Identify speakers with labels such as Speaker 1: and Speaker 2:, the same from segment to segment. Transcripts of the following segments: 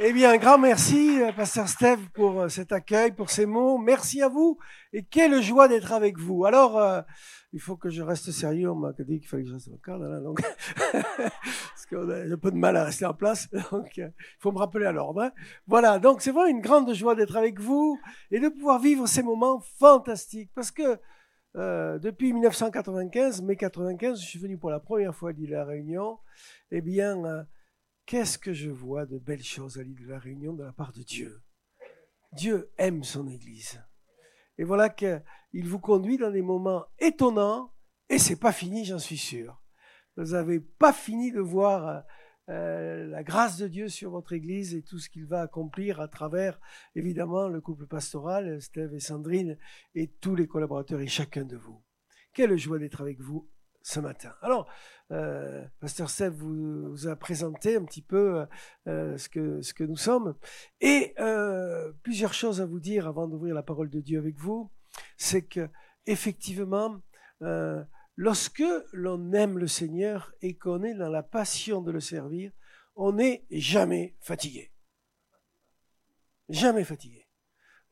Speaker 1: Eh bien, un grand merci, euh, Pasteur Steve, pour euh, cet accueil, pour ces mots. Merci à vous et quelle joie d'être avec vous. Alors, euh, il faut que je reste sérieux. On m'a dit qu'il fallait que je reste en là, donc parce qu'on a un peu de mal à rester en place. Donc, il faut me rappeler à l'ordre. Hein. Voilà. Donc, c'est vraiment une grande joie d'être avec vous et de pouvoir vivre ces moments fantastiques, parce que euh, depuis 1995, mai 95, je suis venu pour la première fois à l'île la Réunion. Eh bien, euh, qu'est-ce que je vois de belles choses à l'île de la Réunion de la part de Dieu? Dieu aime son Église. Et voilà qu'il vous conduit dans des moments étonnants, et c'est pas fini, j'en suis sûr. Vous n'avez pas fini de voir euh, la grâce de Dieu sur votre Église et tout ce qu'il va accomplir à travers, évidemment, le couple pastoral, Steve et Sandrine, et tous les collaborateurs et chacun de vous. Quelle joie d'être avec vous ce matin. Alors, euh, Pasteur Steve vous, a présenté un petit peu euh, ce, que, ce que nous sommes. Et plusieurs choses à vous dire avant d'ouvrir la parole de Dieu avec vous. C'est que, effectivement, Lorsque l'on aime le Seigneur et qu'on est dans la passion de le servir, on n'est jamais fatigué. Jamais fatigué.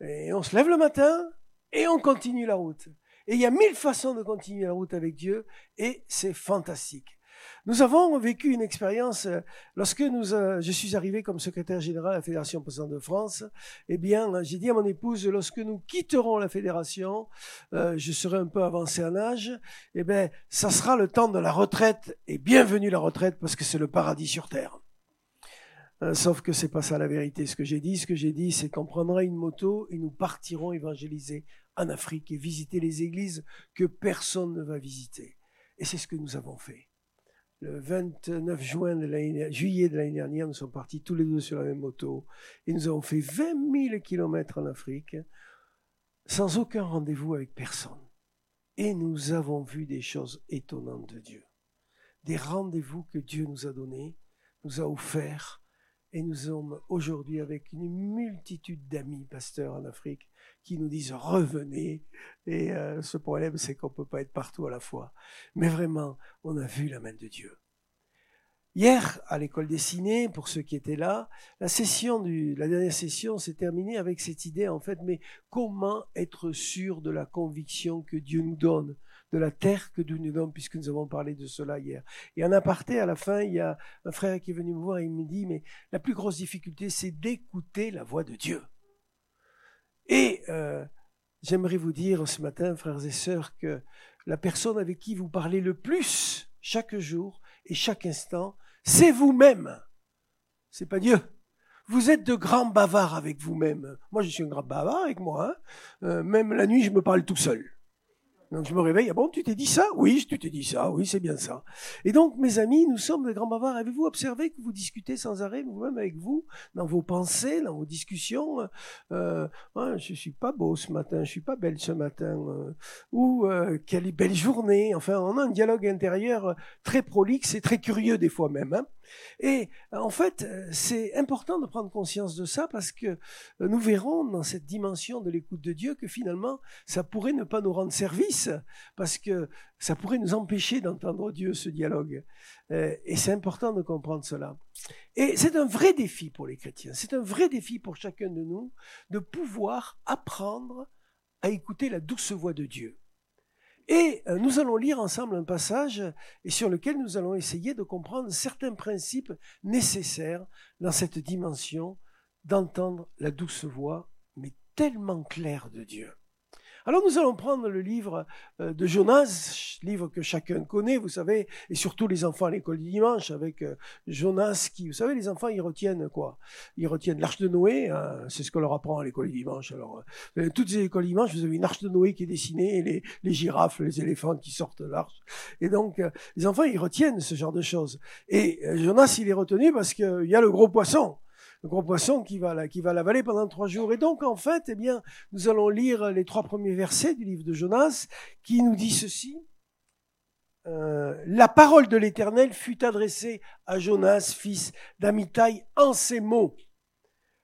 Speaker 1: Et on se lève le matin et on continue la route. Et il y a mille façons de continuer la route avec Dieu et c'est fantastique. Nous avons vécu une expérience euh, lorsque nous, euh, je suis arrivé comme secrétaire général à la Fédération Protestante de France. Eh bien, j'ai dit à mon épouse, lorsque nous quitterons la fédération, euh, je serai un peu avancé en âge. Eh bien, ça sera le temps de la retraite et bienvenue la retraite parce que c'est le paradis sur terre. sauf que c'est pas ça la vérité. Ce que j'ai dit, ce que j'ai dit, c'est qu'on prendra une moto et nous partirons évangéliser en Afrique et visiter les églises que personne ne va visiter. Et c'est ce que nous avons fait le 29 juin juillet de l'année dernière, nous sommes partis tous les deux sur la même moto et nous avons fait 20 000 kilomètres en Afrique sans aucun rendez-vous avec personne. Et nous avons vu des choses étonnantes de Dieu. Des rendez-vous que Dieu nous a donnés, nous a offerts, et nous sommes aujourd'hui avec une multitude d'amis pasteurs en Afrique qui nous disent revenez. Et euh, ce problème, c'est qu'on ne peut pas être partout à la fois. Mais vraiment, on a vu la main de Dieu. Hier, à l'école dessinée, pour ceux qui étaient là, la session la dernière session s'est terminée avec cette idée, en fait, mais comment être sûr de la conviction que Dieu nous donne, de la terre que Dieu nous puisque nous avons parlé de cela hier. Et en aparté, à la fin, il y a un frère qui est venu me voir et il me dit, mais la plus grosse difficulté, c'est d'écouter la voix de Dieu. Et euh, j'aimerais vous dire ce matin, frères et sœurs, que la personne avec qui vous parlez le plus chaque jour et chaque instant, c'est vous-même. C'est pas Dieu. Vous êtes de grands bavards avec vous-même. Moi, je suis un grand bavard avec moi. Hein. Euh, même la nuit, je me parle tout seul. Donc je me réveille, ah bon, tu t'es dit ça? Oui, tu t'es dit ça, oui, c'est bien ça. Et donc, mes amis, nous sommes des grands bavards. Avez-vous observé que vous discutez sans arrêt, vous-même avec vous, dans vos pensées, dans vos discussions? Euh, ah, Je suis pas beau ce matin, je suis pas belle ce matin. Euh, ou euh, quelle belle journée. Enfin, on a un dialogue intérieur très prolixe et très curieux des fois même. Hein et en fait, c'est important de prendre conscience de ça parce que nous verrons dans cette dimension de l'écoute de Dieu que finalement, ça pourrait ne pas nous rendre service parce que ça pourrait nous empêcher d'entendre Dieu, ce dialogue. Et c'est important de comprendre cela. Et c'est un vrai défi pour les chrétiens, c'est un vrai défi pour chacun de nous de pouvoir apprendre à écouter la douce voix de Dieu. Et euh, nous allons lire ensemble un passage et sur lequel nous allons essayer de comprendre certains principes nécessaires dans cette dimension d'entendre la douce voix, mais tellement claire de Dieu. Alors nous allons prendre le livre euh, de Jonas, livre que chacun connaît, vous savez, et surtout les enfants à l'école du dimanche avec euh, Jonas qui, vous savez, les enfants ils retiennent quoi? Ils retiennent l'arche de Noé, hein, c'est ce qu'on leur apprend à l'école du dimanche. Alors euh, toutes les écoles du dimanche, vous avez une arche de Noé qui est dessinée, et les, les girafes, les éléphants qui sortent de l'arche. Et donc les enfants ils retiennent ce genre de choses. Et Jonas il est retenu parce qu'il y a le gros poisson le gros poisson qui va, qui va l'avaler pendant trois jours. Et donc, en fait, eh bien, nous allons lire les trois premiers versets du livre de Jonas, qui nous dit ceci. Euh, la parole de l'Éternel fut adressée à Jonas, fils d'Amitai, en ces mots.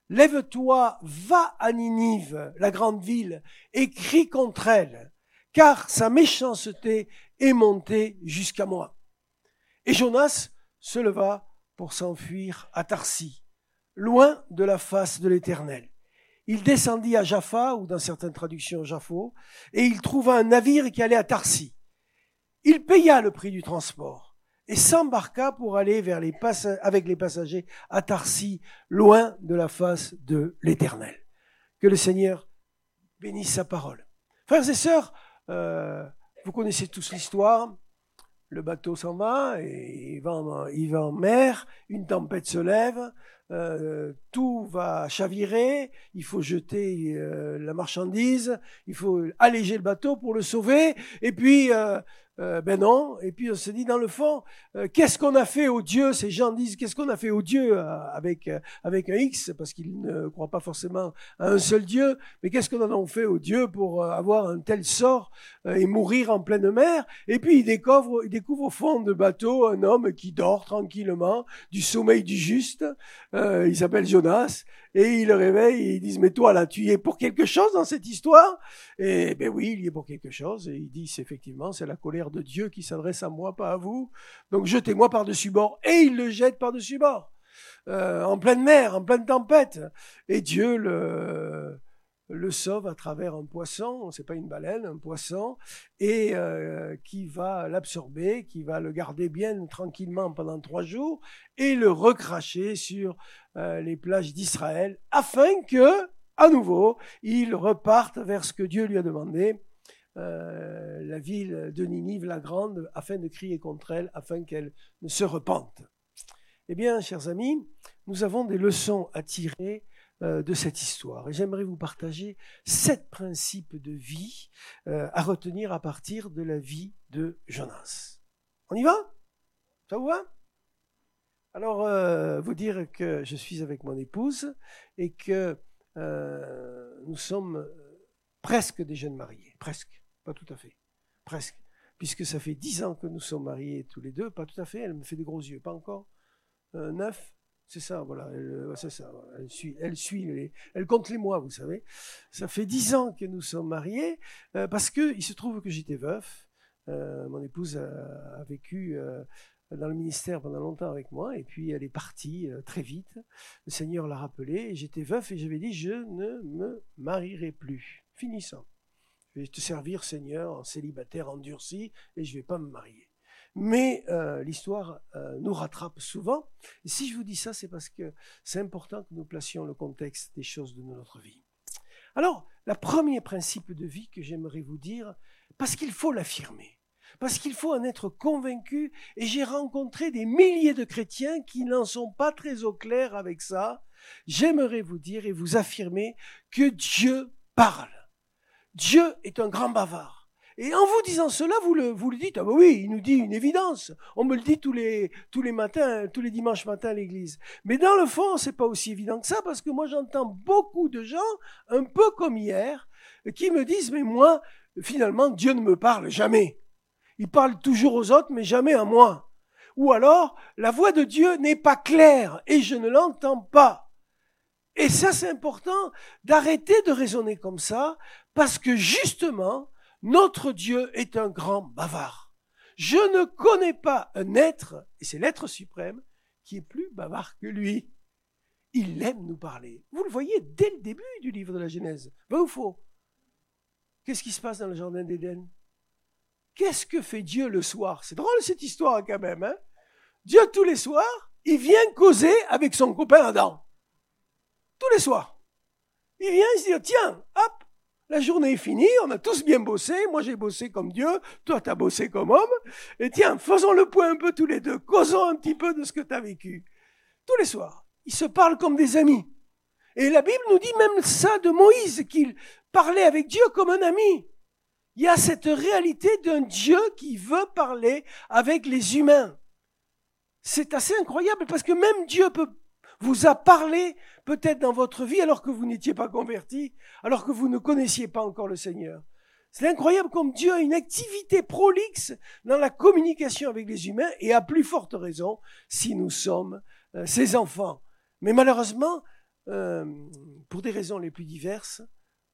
Speaker 1: Lève-toi, va à Ninive, la grande ville, et crie contre elle, car sa méchanceté est montée jusqu'à moi. Et Jonas se leva pour s'enfuir à Tarsi loin de la face de l'Éternel. Il descendit à Jaffa, ou dans certaines traductions Jaffo, et il trouva un navire qui allait à Tarsi. Il paya le prix du transport et s'embarqua pour aller vers les avec les passagers à Tarsi, loin de la face de l'Éternel. Que le Seigneur bénisse sa parole. Frères et sœurs, euh, vous connaissez tous l'histoire. Le bateau s'en va et il va, en, mer, une tempête se lève, euh, tout va chavirer, il faut jeter euh, la marchandise, il faut alléger le bateau pour le sauver, et puis euh, ben non. Et puis on se dit dans le fond, euh, qu'est-ce qu'on a fait au Dieu? Ces gens disent qu'est-ce qu'on a fait au Dieu euh, avec avec un X? Parce qu'ils ne croient pas forcément à un seul Dieu. Mais qu'est-ce qu'on en a fait au Dieu pour avoir un tel sort et mourir en pleine mer? Et puis ils découvrent au fond de bateau un homme qui dort tranquillement du sommeil du juste. il s'appelle Jonas et il le réveille et ils disent mais toi là tu y es pour quelque chose dans cette histoire? Et ben oui il y est pour quelque chose. Et il dit effectivement c'est la colère de Dieu qui s'adresse à moi pas à vous. Donc jetez-moi par-dessus bord. Et il le jette par-dessus bord euh, en pleine mer en pleine tempête. Et Dieu le le sauve à travers un poisson, c'est pas une baleine, un poisson, et euh, qui va l'absorber, qui va le garder bien tranquillement pendant trois jours et le recracher sur euh, les plages d'Israël, afin que, à nouveau, il reparte vers ce que Dieu lui a demandé, euh, la ville de Ninive la grande, afin de crier contre elle, afin qu'elle ne se repente. Eh bien, chers amis, nous avons des leçons à tirer de cette histoire. Et j'aimerais vous partager sept principes de vie euh, à retenir à partir de la vie de Jonas. On y va? Ça vous va? Alors, euh, vous dire que je suis avec mon épouse et que nous sommes presque des jeunes mariés. Presque, pas tout à fait. Presque. Puisque ça fait dix ans que nous sommes mariés tous les deux, pas tout à fait, elle me fait des gros yeux, pas encore. neuf c'est ça, voilà. Elle, euh, ça. Elle suit, elle compte les mois, vous savez. Ça fait dix ans que nous sommes mariés euh, parce que il se trouve que j'étais veuf. Euh, mon épouse a, vécu dans le ministère pendant longtemps avec moi et puis elle est partie très vite. Le Seigneur l'a rappelé j'étais veuf et j'avais dit je ne me marierai plus. Finissant. Je vais te servir, Seigneur, en célibataire endurci et je vais pas me marier. Mais euh, l'histoire euh, nous rattrape souvent. Et si je vous dis ça, c'est parce que c'est important que nous placions le contexte des choses de notre vie. Alors, le premier principe de vie que j'aimerais vous dire, parce qu'il faut l'affirmer, parce qu'il faut en être convaincu, et j'ai rencontré des milliers de chrétiens qui n'en sont pas très au clair avec ça, j'aimerais vous dire et vous affirmer que Dieu parle. Dieu est un grand bavard. Et en vous disant cela, vous le, vous le dites, ah ben oui, il nous dit une évidence. On me le dit tous les, tous les matins, tous les dimanches matins à l'église. Mais dans le fond, c'est pas aussi évident que ça parce que moi j'entends beaucoup de gens, un peu comme hier, qui me disent, mais moi, finalement, Dieu ne me parle jamais. Il parle toujours aux autres, mais jamais à moi. Ou alors, la voix de Dieu n'est pas claire et je ne l'entends pas. Et ça, c'est important d'arrêter de raisonner comme ça parce que justement, notre Dieu est un grand bavard. Je ne connais pas un être, et c'est l'être suprême, qui est plus bavard que lui. Il aime nous parler. Vous le voyez dès le début du livre de la Genèse. Vrai ou faux Qu'est-ce qui se passe dans le jardin d'Éden? Qu'est-ce que fait Dieu le soir? C'est drôle cette histoire quand même. Hein Dieu tous les soirs, il vient causer avec son copain Adam. Tous les soirs. Il vient, se dit, tiens, hop, la journée est finie, on a tous bien bossé. Moi, j'ai bossé comme Dieu, toi, tu as bossé comme homme. Et tiens, faisons le point un peu tous les deux, causons un petit peu de ce que tu as vécu. Tous les soirs, ils se parlent comme des amis. Et la Bible nous dit même ça de Moïse, qu'il parlait avec Dieu comme un ami. Il y a cette réalité d'un Dieu qui veut parler avec les humains. C'est assez incroyable parce que même Dieu vous a parlé peut-être dans votre vie alors que vous n'étiez pas converti, alors que vous ne connaissiez pas encore le Seigneur. C'est incroyable comme Dieu a une activité prolixe dans la communication avec les humains et à plus forte raison si nous sommes euh, ses enfants. Mais malheureusement, euh, pour des raisons les plus diverses,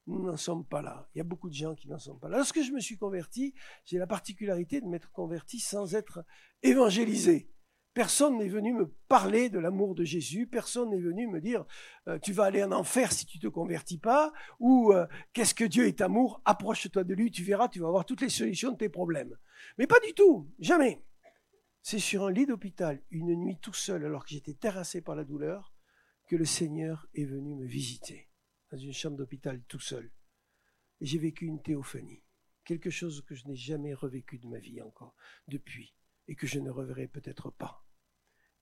Speaker 1: nous n'en sommes pas là. Il y a beaucoup de gens qui n'en sont pas là. Lorsque je me suis converti, j'ai la particularité de m'être converti sans être évangélisé. Personne n'est venu me parler de l'amour de Jésus, personne n'est venu me dire euh, tu vas aller en enfer si tu te convertis pas, ou euh, qu'est-ce que Dieu est amour, approche-toi de lui, tu verras, tu vas avoir toutes les solutions de tes problèmes. Mais pas du tout, jamais. C'est sur un lit d'hôpital, une nuit tout seul, alors que j'étais terrassé par la douleur, que le Seigneur est venu me visiter, dans une chambre d'hôpital tout seul. Et j'ai vécu une théophanie, quelque chose que je n'ai jamais revécu de ma vie encore, depuis, et que je ne reverrai peut-être pas.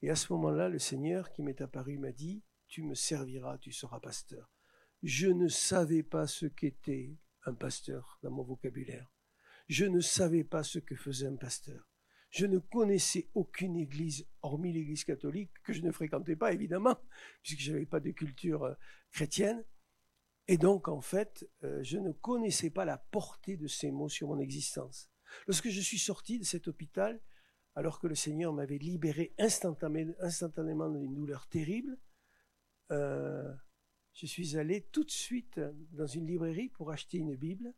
Speaker 1: Et à ce moment-là, le Seigneur qui m'est apparu m'a dit, tu me serviras, tu seras pasteur. Je ne savais pas ce qu'était un pasteur dans mon vocabulaire. Je ne savais pas ce que faisait un pasteur. Je ne connaissais aucune église, hormis l'église catholique, que je ne fréquentais pas, évidemment, puisque je n'avais pas de culture euh, chrétienne. Et donc, en fait, euh, je ne connaissais pas la portée de ces mots sur mon existence. Lorsque je suis sorti de cet hôpital, alors que le Seigneur m'avait libéré instantanément d'une douleur terrible, euh, je suis allé tout de suite dans une librairie pour acheter une Bible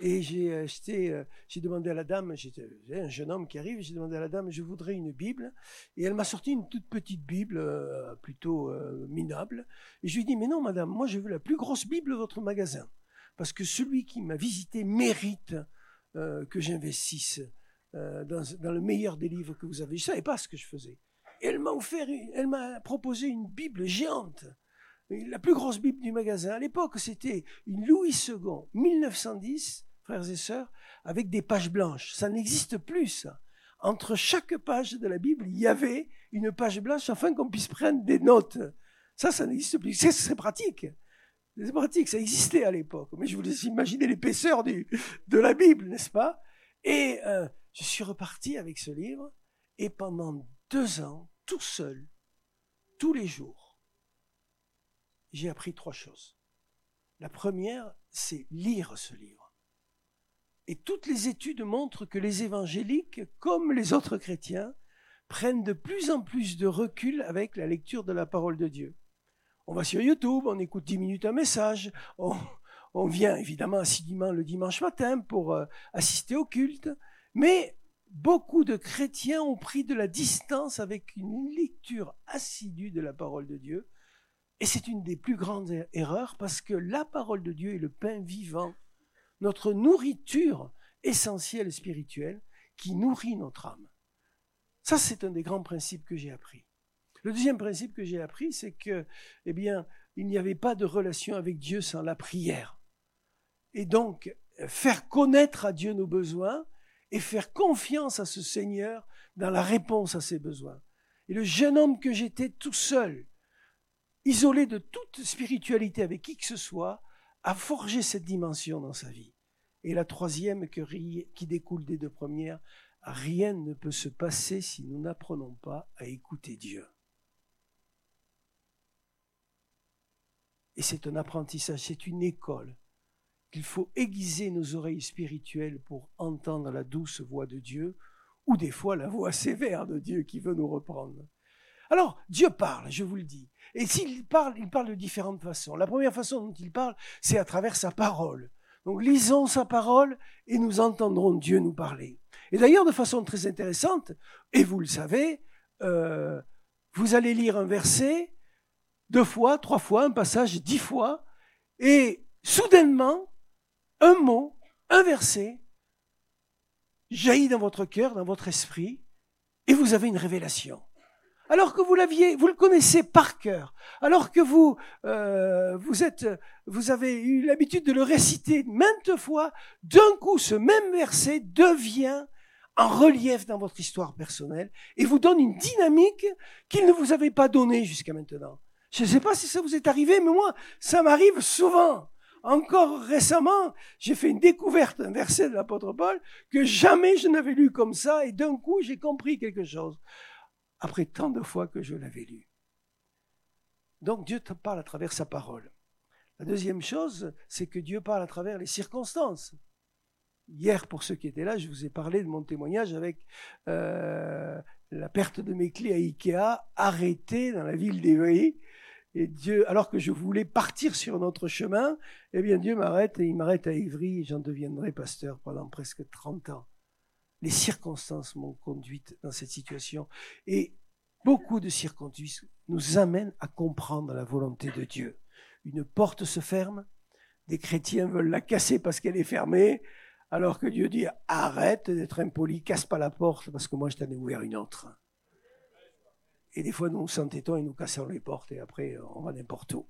Speaker 1: et j'ai acheté, euh, j'ai demandé à la dame, j'étais un jeune homme qui arrive, j'ai demandé à la dame, je voudrais une Bible. Et elle m'a sorti une toute petite Bible, euh, plutôt minable. Et je lui ai dit, mais non, madame, moi je veux la plus grosse Bible de votre magasin. Parce que celui qui m'a visité mérite que j'investisse dans, dans, le meilleur des livres que vous avez. Je ne savais pas ce que je faisais. Elle m'a offert, elle m'a proposé une Bible géante la plus grosse Bible du magasin. À l'époque, c'était une Louis II, 1910, frères et sœurs, avec des pages blanches. Ça n'existe plus, ça. Entre chaque page de la Bible, il y avait une page blanche afin qu'on puisse prendre des notes. Ça, ça n'existe plus. C'est pratique. C'est pratique, ça existait à l'époque. Mais je vous laisse imaginer l'épaisseur de la Bible, n'est-ce pas? Et euh, je suis reparti avec ce livre, et pendant deux ans, tout seul, tous les jours, j'ai appris trois choses. La première, c'est lire ce livre. Et toutes les études montrent que les évangéliques, comme les autres chrétiens, prennent de plus en plus de recul avec la lecture de la parole de Dieu. On va sur YouTube, on écoute dix minutes un message, on, vient évidemment assidûment le dimanche matin pour euh, assister au culte, mais beaucoup de chrétiens ont pris de la distance avec une lecture assidue de la parole de Dieu, et c'est une des plus grandes er-, erreurs parce que la parole de Dieu est le pain vivant notre nourriture essentielle spirituelle qui nourrit notre âme. Ça, c'est un des grands principes que j'ai appris. Le deuxième principe que j'ai appris, c'est que, eh bien, il n'y avait pas de relation avec Dieu sans la prière. Et donc, faire connaître à Dieu nos besoins et faire confiance à ce Seigneur dans la réponse à ses besoins. Et le jeune homme que j'étais tout seul, isolé de toute spiritualité avec qui que ce soit, a forgé cette dimension dans sa vie. Et la troisième qui découle des deux premières, rien ne peut se passer si nous n'apprenons pas à écouter Dieu. Et c'est un apprentissage, c'est une école qu'il faut aiguiser nos oreilles spirituelles pour entendre la douce voix de Dieu, ou des fois la voix sévère de Dieu qui veut nous reprendre. Alors, Dieu parle, je vous le dis. Et s'il parle, il parle de différentes façons. La première façon dont il parle, c'est à travers sa parole. Donc lisons sa parole et nous entendrons Dieu nous parler. Et d'ailleurs, de façon très intéressante, et vous le savez, euh, vous allez lire un verset deux fois, trois fois, un passage dix fois, et soudainement, un mot, un verset jaillit dans votre cœur, dans votre esprit, et vous avez une révélation alors que vous l'aviez, vous le connaissez par cœur, alors que vous, euh, vous êtes, vous avez eu l'habitude de le réciter maintes fois, d'un coup, ce même verset devient en relief dans votre histoire personnelle et vous donne une dynamique qu'il ne vous avait pas donnée jusqu'à maintenant. Je ne sais pas si ça vous est arrivé, mais moi, ça m'arrive souvent. Encore récemment, j'ai fait une découverte d'un verset de l'apôtre Paul que jamais je n'avais lu comme ça et d'un coup, j'ai compris quelque chose après tant de fois que je l'avais lu. Donc Dieu te parle à travers sa parole. La deuxième chose, c'est que Dieu parle à travers les circonstances. Hier, pour ceux qui étaient là, je vous ai parlé de mon témoignage avec euh, la perte de mes clés à Ikea, arrêtée dans la ville d'Evry. Et Dieu, alors que je voulais partir sur notre chemin, eh bien Dieu m'arrête et il m'arrête à Ivry et j'en deviendrai pasteur pendant presque 30 ans les circonstances m'ont conduite dans cette situation. Et beaucoup de circonstances nous amènent à comprendre la volonté de Dieu. Une porte se ferme, des chrétiens veulent la casser parce qu'elle est fermée, alors que Dieu dit arrête d'être impoli, casse pas la porte parce que moi je t'en ai ouvert une autre. Et des fois nous nous s'entêtons et nous cassons les portes et après on va n'importe où.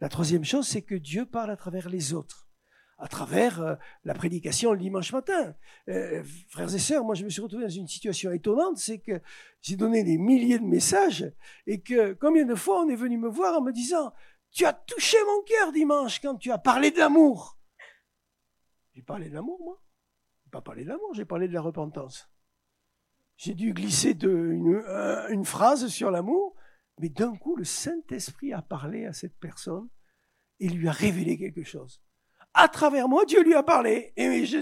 Speaker 1: La troisième chose, c'est que Dieu parle à travers les autres, à travers euh, la prédication le dimanche matin. Euh, frères et sœurs, moi je me suis retrouvé dans une situation étonnante, c'est que j'ai donné des milliers de messages et que combien de fois on est venu me voir en me disant tu as touché mon cœur dimanche quand tu as parlé de l'amour. J'ai parlé de l'amour, moi. J'ai pas parlé de l'amour, j'ai parlé de la repentance. J'ai dû glisser de, une, euh, une phrase sur l'amour, mais d'un coup, le Saint-Esprit a parlé à cette personne et lui a révélé quelque chose. À travers moi, Dieu lui a parlé. Et je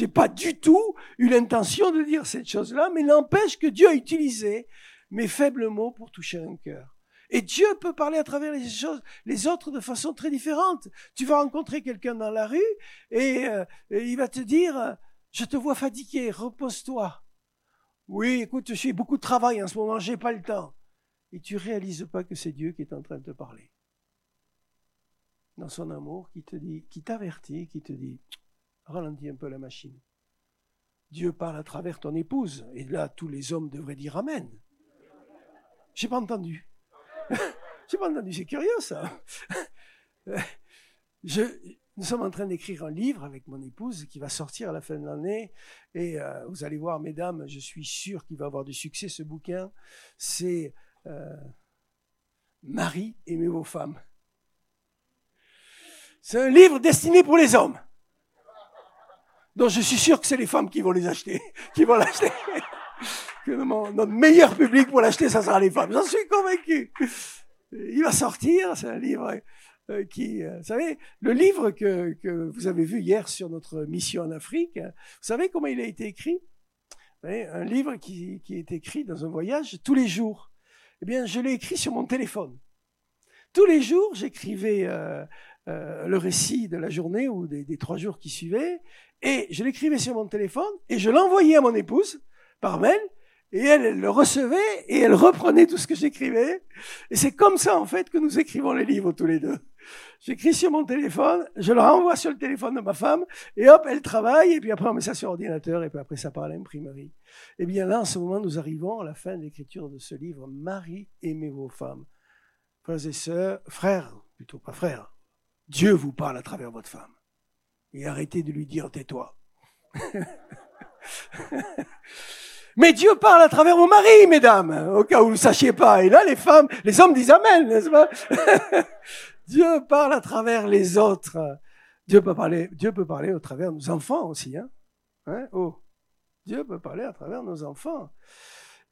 Speaker 1: n'ai pas du tout eu l'intention de dire cette chose-là, mais n'empêche que Dieu a utilisé mes faibles mots pour toucher un cœur. Et Dieu peut parler à travers les choses, les autres de façon très différente. Tu vas rencontrer quelqu'un dans la rue et, euh, il va te dire, je te vois fatigué, repose-toi. Oui, écoute, je fais beaucoup de travail en ce moment, j'ai pas le temps. Et tu réalises pas que c'est Dieu qui est en train de te parler. Dans son amour, qui te dit, qui t'avertit, qui te dit, ralentis un peu la machine. Dieu parle à travers ton épouse. Et là, tous les hommes devraient dire Amen. J'ai pas entendu. J'ai pas entendu, c'est curieux ça. Je, nous sommes en train d'écrire un livre avec mon épouse qui va sortir à la fin de l'année. Et euh, vous allez voir, mesdames, je suis sûr qu'il va avoir du succès ce bouquin. C'est euh, Marie, aimez vos femmes. C'est un livre destiné pour les hommes. Donc je suis sûr que c'est les femmes qui vont les acheter, qui vont l'acheter notre meilleur public pour l'acheter, ça sera les femmes. J'en suis convaincu. Il va sortir, c'est un livre qui, euh, vous savez, le livre que, que vous avez vu hier sur notre mission en Afrique, vous savez comment il a été écrit? Un livre qui, qui est écrit dans un voyage tous les jours. Eh bien, je l'ai écrit sur mon téléphone. Tous les jours, j'écrivais euh, euh, le récit de la journée ou des trois jours qui suivaient, et je l'écrivais sur mon téléphone, et je l'envoyais à mon épouse par mail, et elle, elle le recevait et elle reprenait tout ce que j'écrivais. Et c'est comme ça, en fait, que nous écrivons les livres tous les deux. J'écris sur mon téléphone, je le renvoie sur le téléphone de ma femme, et hop, elle travaille, et puis après on met ça sur ordinateur, et puis après ça part à l'imprimerie. Et eh bien là, en ce moment, nous arrivons à la fin de l'écriture de ce livre, Marie, aimez vos femmes. Frères et sœurs, frères, plutôt pas frères, Dieu vous parle à travers votre femme. Et arrêtez de lui dire tais-toi. Mais Dieu parle à travers vos maris, mesdames, au cas où vous ne sachiez pas. Et là, les femmes, les hommes disent Amen, n'est-ce pas Dieu parle à travers les autres. Dieu peut parler, Dieu peut parler au travers de nos enfants aussi. Hein, hein oh. Dieu peut parler à travers nos enfants.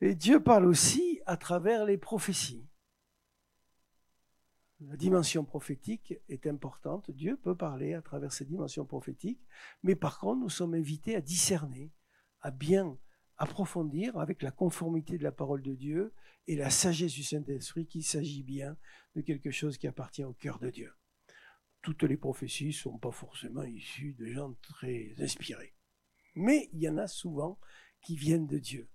Speaker 1: Et Dieu parle aussi à travers les prophéties. La dimension prophétique est importante. Dieu peut parler à travers ces dimensions prophétiques. Mais par contre, nous sommes invités à discerner, à bien approfondir avec la conformité de la parole de Dieu et la sagesse du Saint-Esprit qu'il s'agit bien de quelque chose qui appartient au cœur de Dieu. Toutes les prophéties ne sont pas forcément issues de gens très inspirés. Mais il y en a souvent qui viennent de Dieu.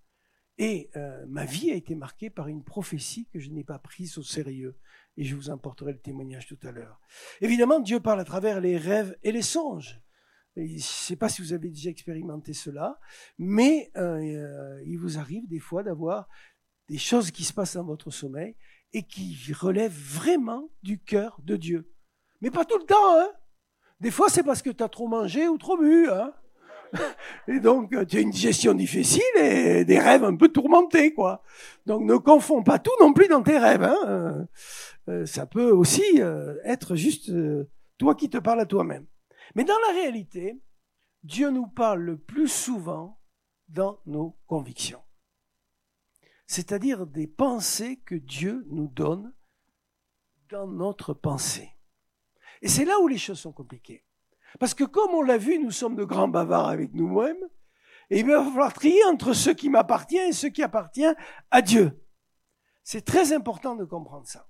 Speaker 1: Et euh, ma vie a été marquée par une prophétie que je n'ai pas prise au sérieux. Et je vous apporterai le témoignage tout à l'heure. Évidemment, Dieu parle à travers les rêves et les songes. Je ne sais pas si vous avez déjà expérimenté cela, mais euh, euh, il vous arrive des fois d'avoir des choses qui se passent dans votre sommeil et qui relèvent vraiment du cœur de Dieu. Mais pas tout le temps, hein Des fois, c'est parce que tu as trop mangé ou trop bu, hein et donc, euh, tu as une digestion difficile et des rêves un peu tourmentés, quoi. Donc, ne confonds pas tout non plus dans tes rêves. Hein ça peut aussi être juste toi qui te parles à toi-même. Mais dans la réalité, Dieu nous parle le plus souvent dans nos convictions. C'est-à-dire des pensées que Dieu nous donne dans notre pensée. Et c'est là où les choses sont compliquées. Parce que comme on l'a vu, nous sommes de grands bavards avec nous-mêmes, et il va falloir trier entre ce qui m'appartient et ce qui appartient à Dieu. C'est très important de comprendre ça.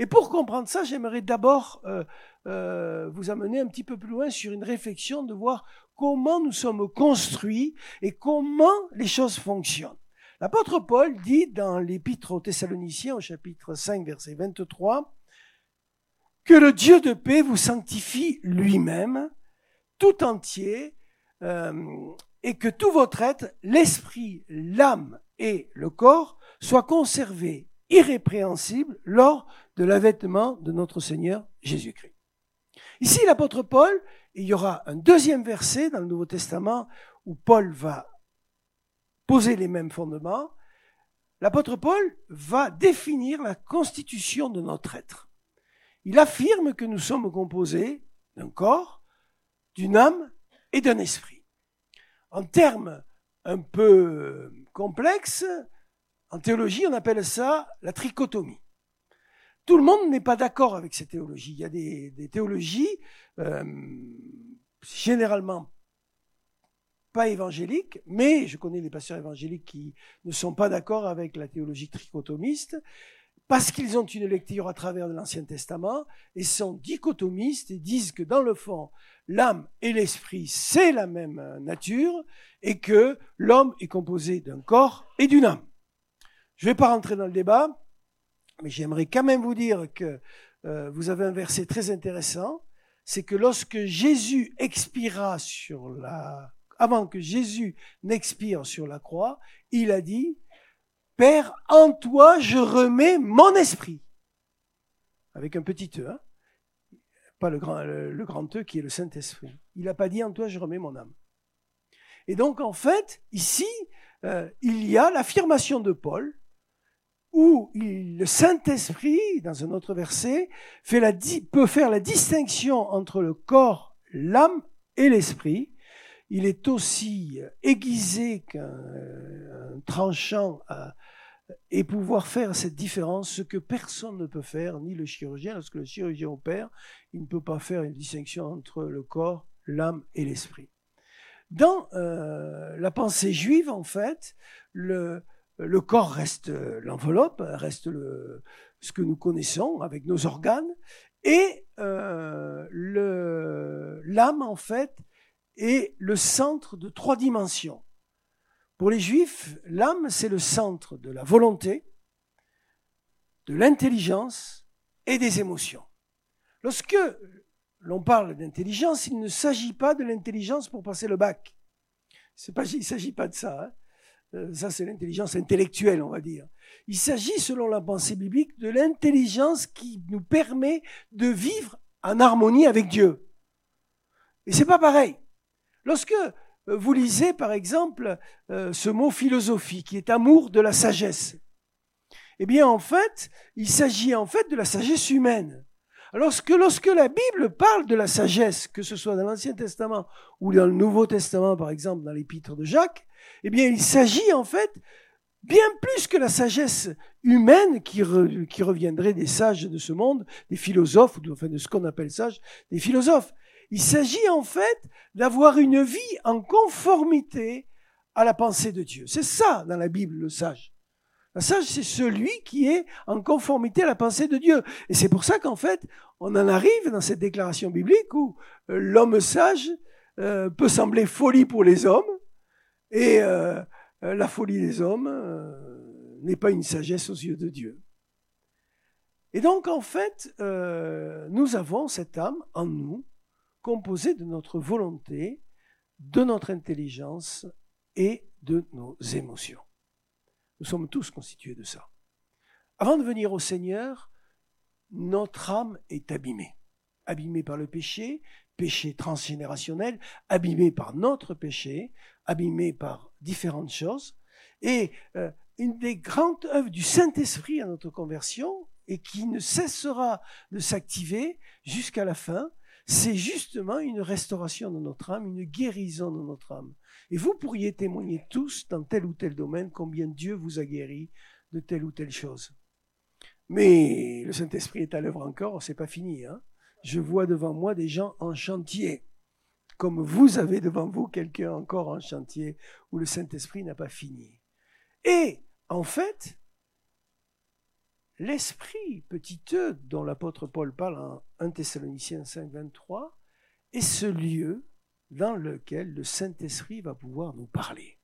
Speaker 1: Et pour comprendre ça, j'aimerais d'abord euh, euh, vous amener un petit peu plus loin sur une réflexion de voir comment nous sommes construits et comment les choses fonctionnent. L'apôtre Paul dit dans l'épître aux Thessaloniciens au chapitre 5 verset 23 que le Dieu de paix vous sanctifie lui-même tout entier euh, et que tout votre être, l'esprit, l'âme et le corps soient conservés irrépréhensibles lors de l'avènement de notre Seigneur Jésus-Christ. Ici, l'apôtre Paul, il y aura un deuxième verset dans le Nouveau Testament où Paul va poser les mêmes fondements. L'apôtre Paul va définir la constitution de notre être. Il affirme que nous sommes composés d'un corps, d'une âme et d'un esprit. En termes un peu complexes, en théologie, on appelle ça la trichotomie. Tout le monde n'est pas d'accord avec ces théologies. Il y a des, théologies euh, généralement pas évangéliques, mais je connais des pasteurs évangéliques qui ne sont pas d'accord avec la théologie trichotomiste parce qu'ils ont une lecture à travers de l'Ancien Testament et sont dichotomistes et disent que dans le fond, l'âme et l'esprit, c'est la même nature et que l'homme est composé d'un corps et d'une âme. Je ne vais pas rentrer dans le débat, mais j'aimerais quand même vous dire que euh, vous avez un verset très intéressant, c'est que lorsque Jésus expira sur la... Avant que Jésus n'expire sur la croix, il a dit, Père, en toi je remets mon esprit. Avec un petit E, hein pas le grand, le, grand E qui est le Saint-Esprit. Il n'a pas dit en toi je remets mon âme. Et donc en fait, ici, euh, il y a l'affirmation de Paul où le Saint-Esprit, dans un autre verset, fait peut faire la distinction entre le corps, l'âme et l'esprit. Il est aussi aiguisé qu'un tranchant à, et pouvoir faire cette différence, ce que personne ne peut faire, ni le chirurgien. Lorsque le chirurgien opère, il ne peut pas faire une distinction entre le corps, l'âme et l'esprit. Dans euh, la pensée juive, en fait, le, le corps reste l'enveloppe, reste le, ce que nous connaissons avec nos organes, et euh, l'âme, en fait, est le centre de trois dimensions. Pour les juifs, l'âme, c'est le centre de la volonté, de l'intelligence et des émotions. Lorsque l'on parle d'intelligence, il ne s'agit pas de l'intelligence pour passer le bac. Pas, il ne s'agit pas de ça. Hein. Euh, ça, c'est l'intelligence intellectuelle, on va dire. Il s'agit, selon la pensée biblique, de l'intelligence qui nous permet de vivre en harmonie avec Dieu. Et c'est pas pareil. Lorsque euh, vous lisez par exemple euh, ce mot philosophie qui est amour de la sagesse. Eh bien en fait, il s'agit en fait de la sagesse humaine. Alors que lorsque la Bible parle de la sagesse, que ce soit dans l'Ancien Testament ou dans le Nouveau Testament par exemple dans l'épître de Jacques, eh bien il s'agit en fait bien plus que la sagesse humaine qui, reviendrait des sages de ce monde, des philosophes, ou enfin de ce qu'on appelle sages, des philosophes. Il s'agit en fait d'avoir une vie en conformité à la pensée de Dieu. C'est ça dans la Bible, le sage. Le sage, c'est celui qui est en conformité à la pensée de Dieu. Et c'est pour ça qu'en fait, on en arrive dans cette déclaration biblique où euh, l'homme sage euh, peut sembler folie pour les hommes, et euh, la folie des hommes n'est pas une sagesse aux yeux de Dieu. Et donc, en fait, nous avons cette âme en nous composé de notre volonté, de notre intelligence et de nos émotions. Nous sommes tous constitués de ça. Avant de venir au Seigneur, notre âme est abîmée. Abîmée par le péché, péché transgénérationnel, abîmée par notre péché, abîmée par différentes choses. Et euh, une des grandes œuvres du Saint-Esprit à notre conversion, et qui ne cessera de s'activer jusqu'à la fin, c'est justement une restauration de notre âme, une guérison de notre âme. Et vous pourriez témoigner tous dans tel ou tel domaine combien Dieu vous a guéri de telle ou telle chose. Mais le Saint-Esprit est à l'œuvre encore, c'est pas fini. Hein Je vois devant moi des gens en chantier, comme vous avez devant vous quelqu'un encore en chantier où le Saint-Esprit n'a pas fini. Et en fait, L'esprit, petit e, dont l'apôtre Paul parle en 1 Thessaloniciens 5, 23, est ce lieu dans lequel le Saint-Esprit va pouvoir nous parler.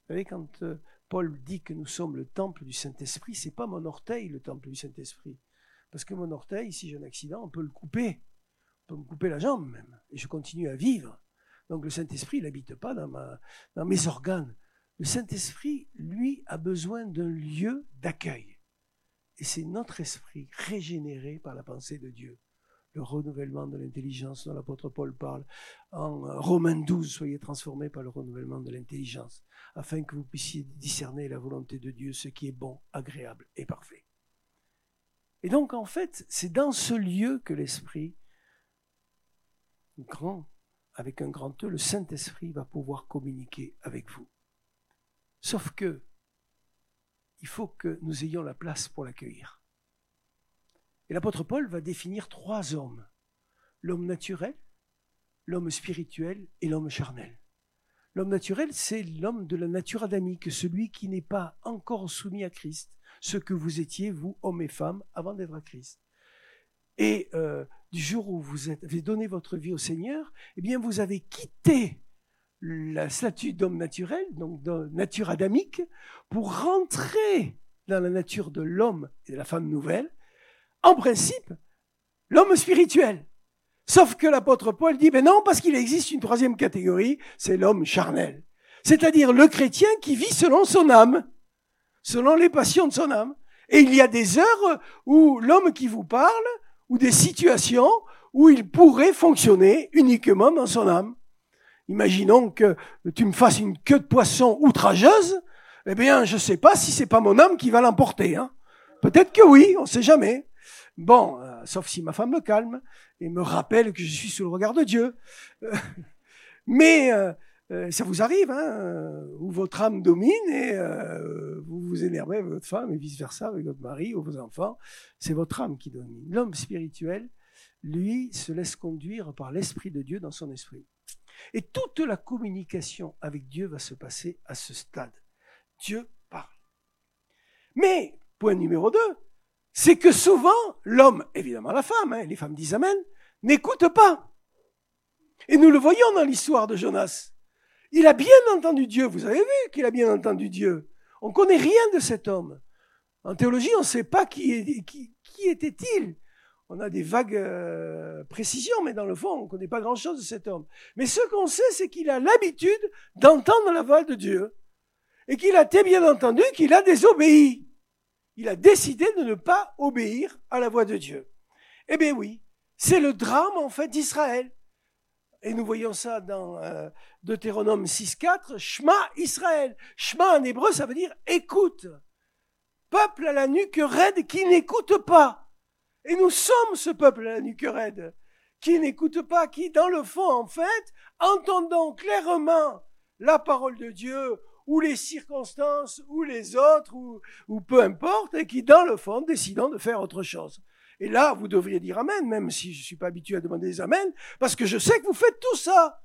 Speaker 1: Vous savez, quand euh, Paul dit que nous sommes le temple du Saint-Esprit, c'est pas mon orteil le temple du Saint-Esprit. Parce que mon orteil, si j'ai un accident, on peut le couper. Peut me couper la jambe même. Et je continue à vivre. Donc le Saint-Esprit, n'habite pas dans, ma, dans mes organes. Le Saint-Esprit, lui, a besoin d'un lieu d'accueil. Et c'est notre esprit régénéré par la pensée de Dieu le renouvellement de l'intelligence dont l'apôtre Paul parle en euh, Romains 12, soyez transformés par le renouvellement de l'intelligence, afin que vous puissiez discerner la volonté de Dieu, ce qui est bon, agréable et parfait. Et donc, en fait, c'est dans ce lieu que l'Esprit, grand, avec un grand E, le Saint-Esprit va pouvoir communiquer avec vous. Sauf que, il faut que nous ayons la place pour l'accueillir. Et l'apôtre Paul va définir trois hommes. L'homme naturel, l'homme spirituel et l'homme charnel. L'homme naturel, c'est l'homme de la nature adamique, celui qui n'est pas encore soumis à Christ, ce que vous étiez, vous, hommes et femmes, avant d'être à Christ. Et euh, du jour où vous avez donné votre vie au Seigneur, eh bien, vous avez quitté la statue d'homme naturel, donc de nature adamique, pour rentrer dans la nature de l'homme et de la femme nouvelle, en principe, l'homme spirituel. Sauf que l'apôtre Paul dit, ben non, parce qu'il existe une troisième catégorie, c'est l'homme charnel. C'est-à-dire le chrétien qui vit selon son âme, selon les passions de son âme. Et il y a des heures où l'homme qui vous parle, ou des situations où il pourrait fonctionner uniquement dans son âme. Imaginons que tu me fasses une queue de poisson outrageuse, eh bien, je ne sais pas si c'est pas mon âme qui va l'emporter. Hein. Peut-être que oui, on ne sait jamais. Bon, euh, sauf si ma femme me calme et me rappelle que je suis sous le regard de Dieu. mais euh, euh, ça vous arrive, hein, où votre âme domine et vous vous énervez avec votre femme et vice-versa avec votre mari ou vos enfants. C'est votre âme qui domine. L'homme spirituel, lui, se laisse conduire par l'Esprit de Dieu dans son esprit. Et toute la communication avec Dieu va se passer à ce stade. Dieu parle. Mais, point numéro 2, c'est que souvent, l'homme, évidemment la femme, hein, les femmes disent Amen, n'écoute pas. Et nous le voyons dans l'histoire de Jonas. Il a bien entendu Dieu. Vous avez vu qu'il a bien entendu Dieu. On ne connaît rien de cet homme. En théologie, on ne sait pas qui, était-il. On a des vagues euh, précisions, mais dans le fond, on ne connaît pas grand-chose de cet homme. Mais ce qu'on sait, c'est qu'il a l'habitude d'entendre la voix de Dieu. Et qu'il a très bien entendu qu'il a désobéi il a décidé de ne pas obéir à la voix de Dieu. Eh bien oui, c'est le drame en fait d'Israël. Et nous voyons ça dans euh, Deutéronome 6.4, Shema Israël. Shema en hébreu, ça veut dire écoute. Peuple à la nuque raide qui n'écoute pas. Et nous sommes ce peuple à la nuque raide qui n'écoute pas, qui dans le fond en fait, entendons clairement la parole de Dieu, ou les circonstances, ou les autres, ou, peu importe, et qui, dans le fond, décident de faire autre chose. Et là, vous devriez dire Amen, même si je ne suis pas habitué à demander des Amen, parce que je sais que vous faites tout ça.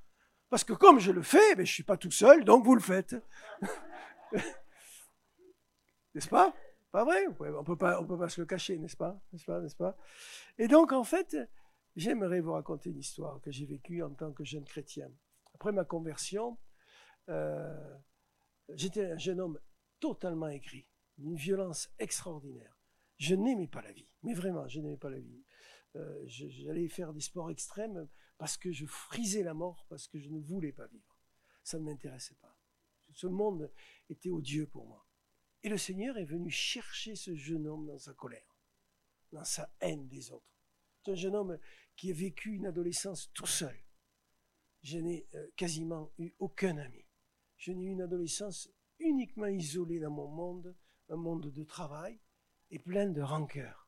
Speaker 1: Parce que comme je le fais, ben, je ne suis pas tout seul, donc vous le faites. n'est-ce pas? Pas vrai? On peut pas, on peut pas se le cacher, n'est-ce pas? N'est-ce pas? N'est-ce pas? Et donc, en fait, j'aimerais vous raconter une histoire que j'ai vécue en tant que jeune chrétien. Après ma conversion, euh, J'étais un jeune homme totalement aigri, d'une violence extraordinaire. Je n'aimais pas la vie, mais vraiment, je n'aimais pas la vie. Euh, j'allais faire des sports extrêmes parce que je frisais la mort, parce que je ne voulais pas vivre. Ça ne m'intéressait pas. Ce monde était odieux pour moi. Et le Seigneur est venu chercher ce jeune homme dans sa colère, dans sa haine des autres. C'est un jeune homme qui a vécu une adolescence tout seul. Je n'ai euh, quasiment eu aucun ami je n'ai eu une adolescence uniquement isolée dans mon monde, un monde de travail et plein de rancœur.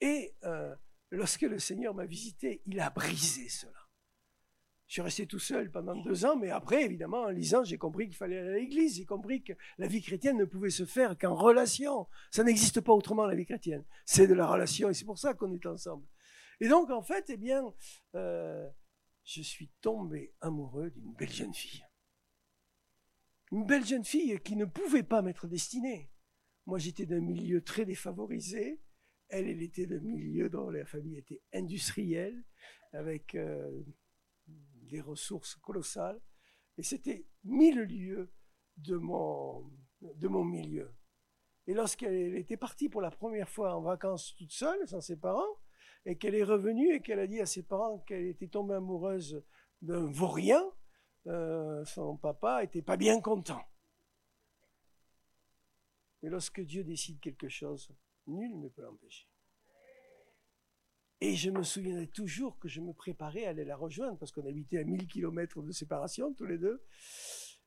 Speaker 1: Et euh, lorsque le Seigneur m'a visité, il a brisé cela. Je suis resté tout seul pendant deux ans, mais après, évidemment, en lisant, j'ai compris qu'il fallait aller à l'église. J'ai compris que la vie chrétienne ne pouvait se faire qu'en relation. Ça n'existe pas autrement, la vie chrétienne. C'est de la relation, et c'est pour ça qu'on est ensemble. Et donc, en fait, eh bien, euh, je suis tombé amoureux d'une belle jeune fille. Une belle jeune fille qui ne pouvait pas m'être destinée. Moi, j'étais d'un milieu très défavorisé. Elle, elle était d'un milieu dont la famille était industrielle, avec euh, des ressources colossales. Et c'était mille lieues de mon, de mon milieu. Et lorsqu'elle était partie pour la première fois en vacances toute seule, sans ses parents, et qu'elle est revenue et qu'elle a dit à ses parents qu'elle était tombée amoureuse d'un vaurien, euh, son papa était pas bien content. Mais lorsque Dieu décide quelque chose, nul ne peut l'empêcher. Et je me souviendrai toujours que je me préparais à aller la rejoindre parce qu'on habitait à 1000 km de séparation tous les deux.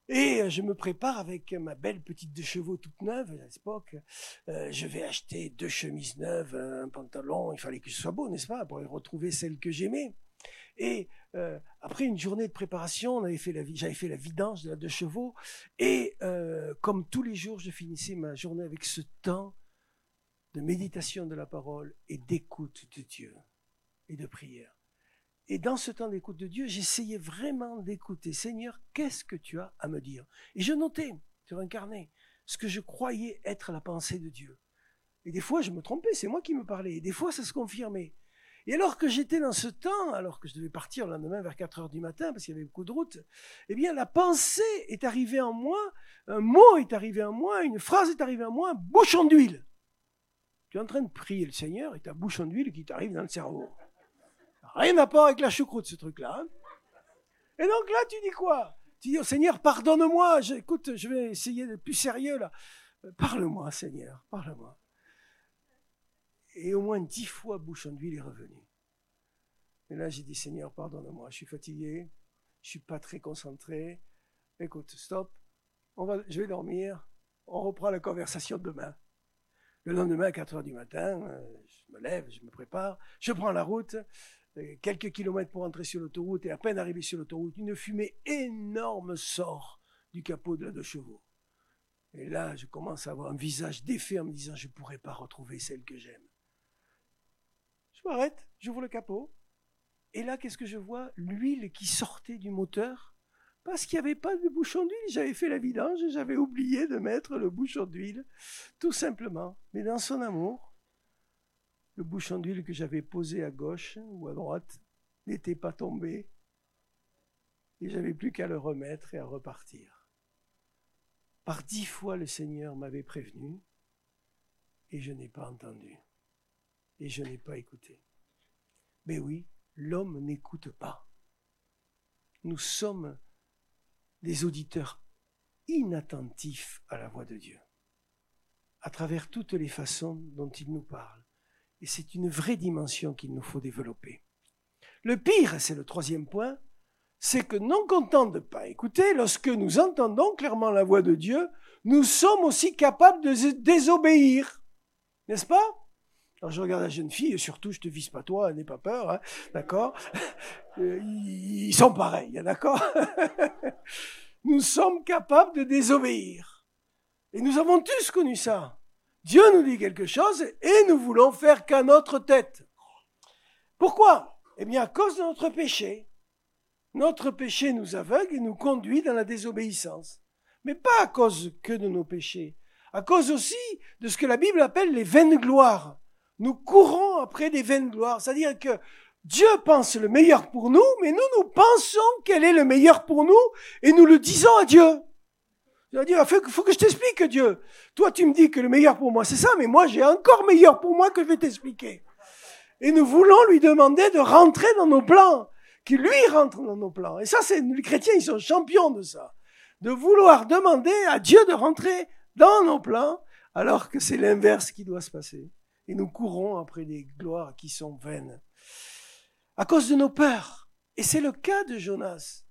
Speaker 1: Et je me prépare avec ma belle petite de chevaux toute neuve à l'époque. Euh, je vais acheter deux chemises neuves, un pantalon. Il fallait que ce soit beau, n'est-ce pas, pour retrouver celle que j'aimais. Et euh, après une journée de préparation, j'avais fait la vidange de la deux chevaux. Et euh, comme tous les jours, je finissais ma journée avec ce temps de méditation de la parole et d'écoute de Dieu et de prière. Et dans ce temps d'écoute de Dieu, j'essayais vraiment d'écouter, Seigneur, qu'est-ce que tu as à me dire? Et je notais sur un carnet ce que je croyais être la pensée de Dieu. Et des fois, je me trompais, c'est moi qui me parlais. Et des fois, ça se confirmait. Et alors que j'étais dans ce temps, alors que je devais partir le lendemain vers 4 heures du matin, parce qu'il y avait beaucoup de route, eh bien, la pensée est arrivée en moi, un mot est arrivé en moi, une phrase est arrivée en moi, bouchon d'huile. Tu es en train de prier le Seigneur et tu as bouchon d'huile qui t'arrive dans le cerveau. Rien à voir avec la choucroute, ce truc-là. Hein. et donc là, tu dis quoi? Tu dis au Seigneur, pardonne-moi. Écoute, je vais essayer d'être plus sérieux là. Parle-moi, Seigneur, parle-moi. Et au moins dix fois, bouchon d'huile est revenu. Et là, j'ai dit, Seigneur, pardonne-moi, je suis fatigué, je suis pas très concentré. Écoute, stop, on va, je vais dormir, on reprend la conversation demain. Le lendemain, à 4 heures du matin, euh, je me lève, je me prépare, je prends la route, euh, quelques kilomètres pour entrer sur l'autoroute, et à peine arrivé sur l'autoroute, une fumée énorme sort du capot de la deux chevaux. Et là, je commence à avoir un visage défait en me disant, je ne pourrai pas retrouver celle que j'aime. Je m'arrête, j'ouvre le capot, et là, qu'est-ce que je vois? L'huile qui sortait du moteur parce qu'il n'y avait pas de bouchon d'huile. J'avais fait la vidange et j'avais oublié de mettre le bouchon d'huile, tout simplement. Mais dans son amour, le bouchon d'huile que j'avais posé à gauche ou à droite n'était pas tombé. Et j'avais plus qu'à le remettre et à repartir. Par dix fois, le Seigneur m'avait prévenu et je n'ai pas entendu. Et je n'ai pas écouté. Mais oui, l'homme n'écoute pas. Nous sommes des auditeurs inattentifs à la voix de Dieu, à travers toutes les façons dont il nous parle. Et c'est une vraie dimension qu'il nous faut développer. Le pire, c'est le troisième point, c'est que non content de ne pas écouter, lorsque nous entendons clairement la voix de Dieu, nous sommes aussi capables de désobéir. N'est-ce pas? Alors je regarde la jeune fille, et surtout je te vise pas toi, n'aie pas peur, hein, d'accord? Euh, Ils sont pareils, hein, d'accord? Nous sommes capables de désobéir. Et nous avons tous connu ça. Dieu nous dit quelque chose et nous voulons faire qu'à notre tête. Pourquoi? Eh bien à cause de notre péché. Notre péché nous aveugle et nous conduit dans la désobéissance. Mais pas à cause que de nos péchés, à cause aussi de ce que la Bible appelle les vaines gloires nous courons après des vaines gloires. C'est-à-dire que Dieu pense le meilleur pour nous, mais nous, nous pensons quel est le meilleur pour nous et nous le disons à Dieu. C'est-à-dire, il faut que je t'explique, Dieu. Toi, tu me dis que le meilleur pour moi, c'est ça, mais moi, j'ai encore meilleur pour moi que je vais t'expliquer. Et nous voulons lui demander de rentrer dans nos plans, qu'il lui rentre dans nos plans. Et ça, c'est, les chrétiens, ils sont champions de ça. De vouloir demander à Dieu de rentrer dans nos plans, alors que c'est l'inverse qui doit se passer et nous courons après des gloires qui sont vaines. À cause de nos peurs. Et c'est le cas de Jonas.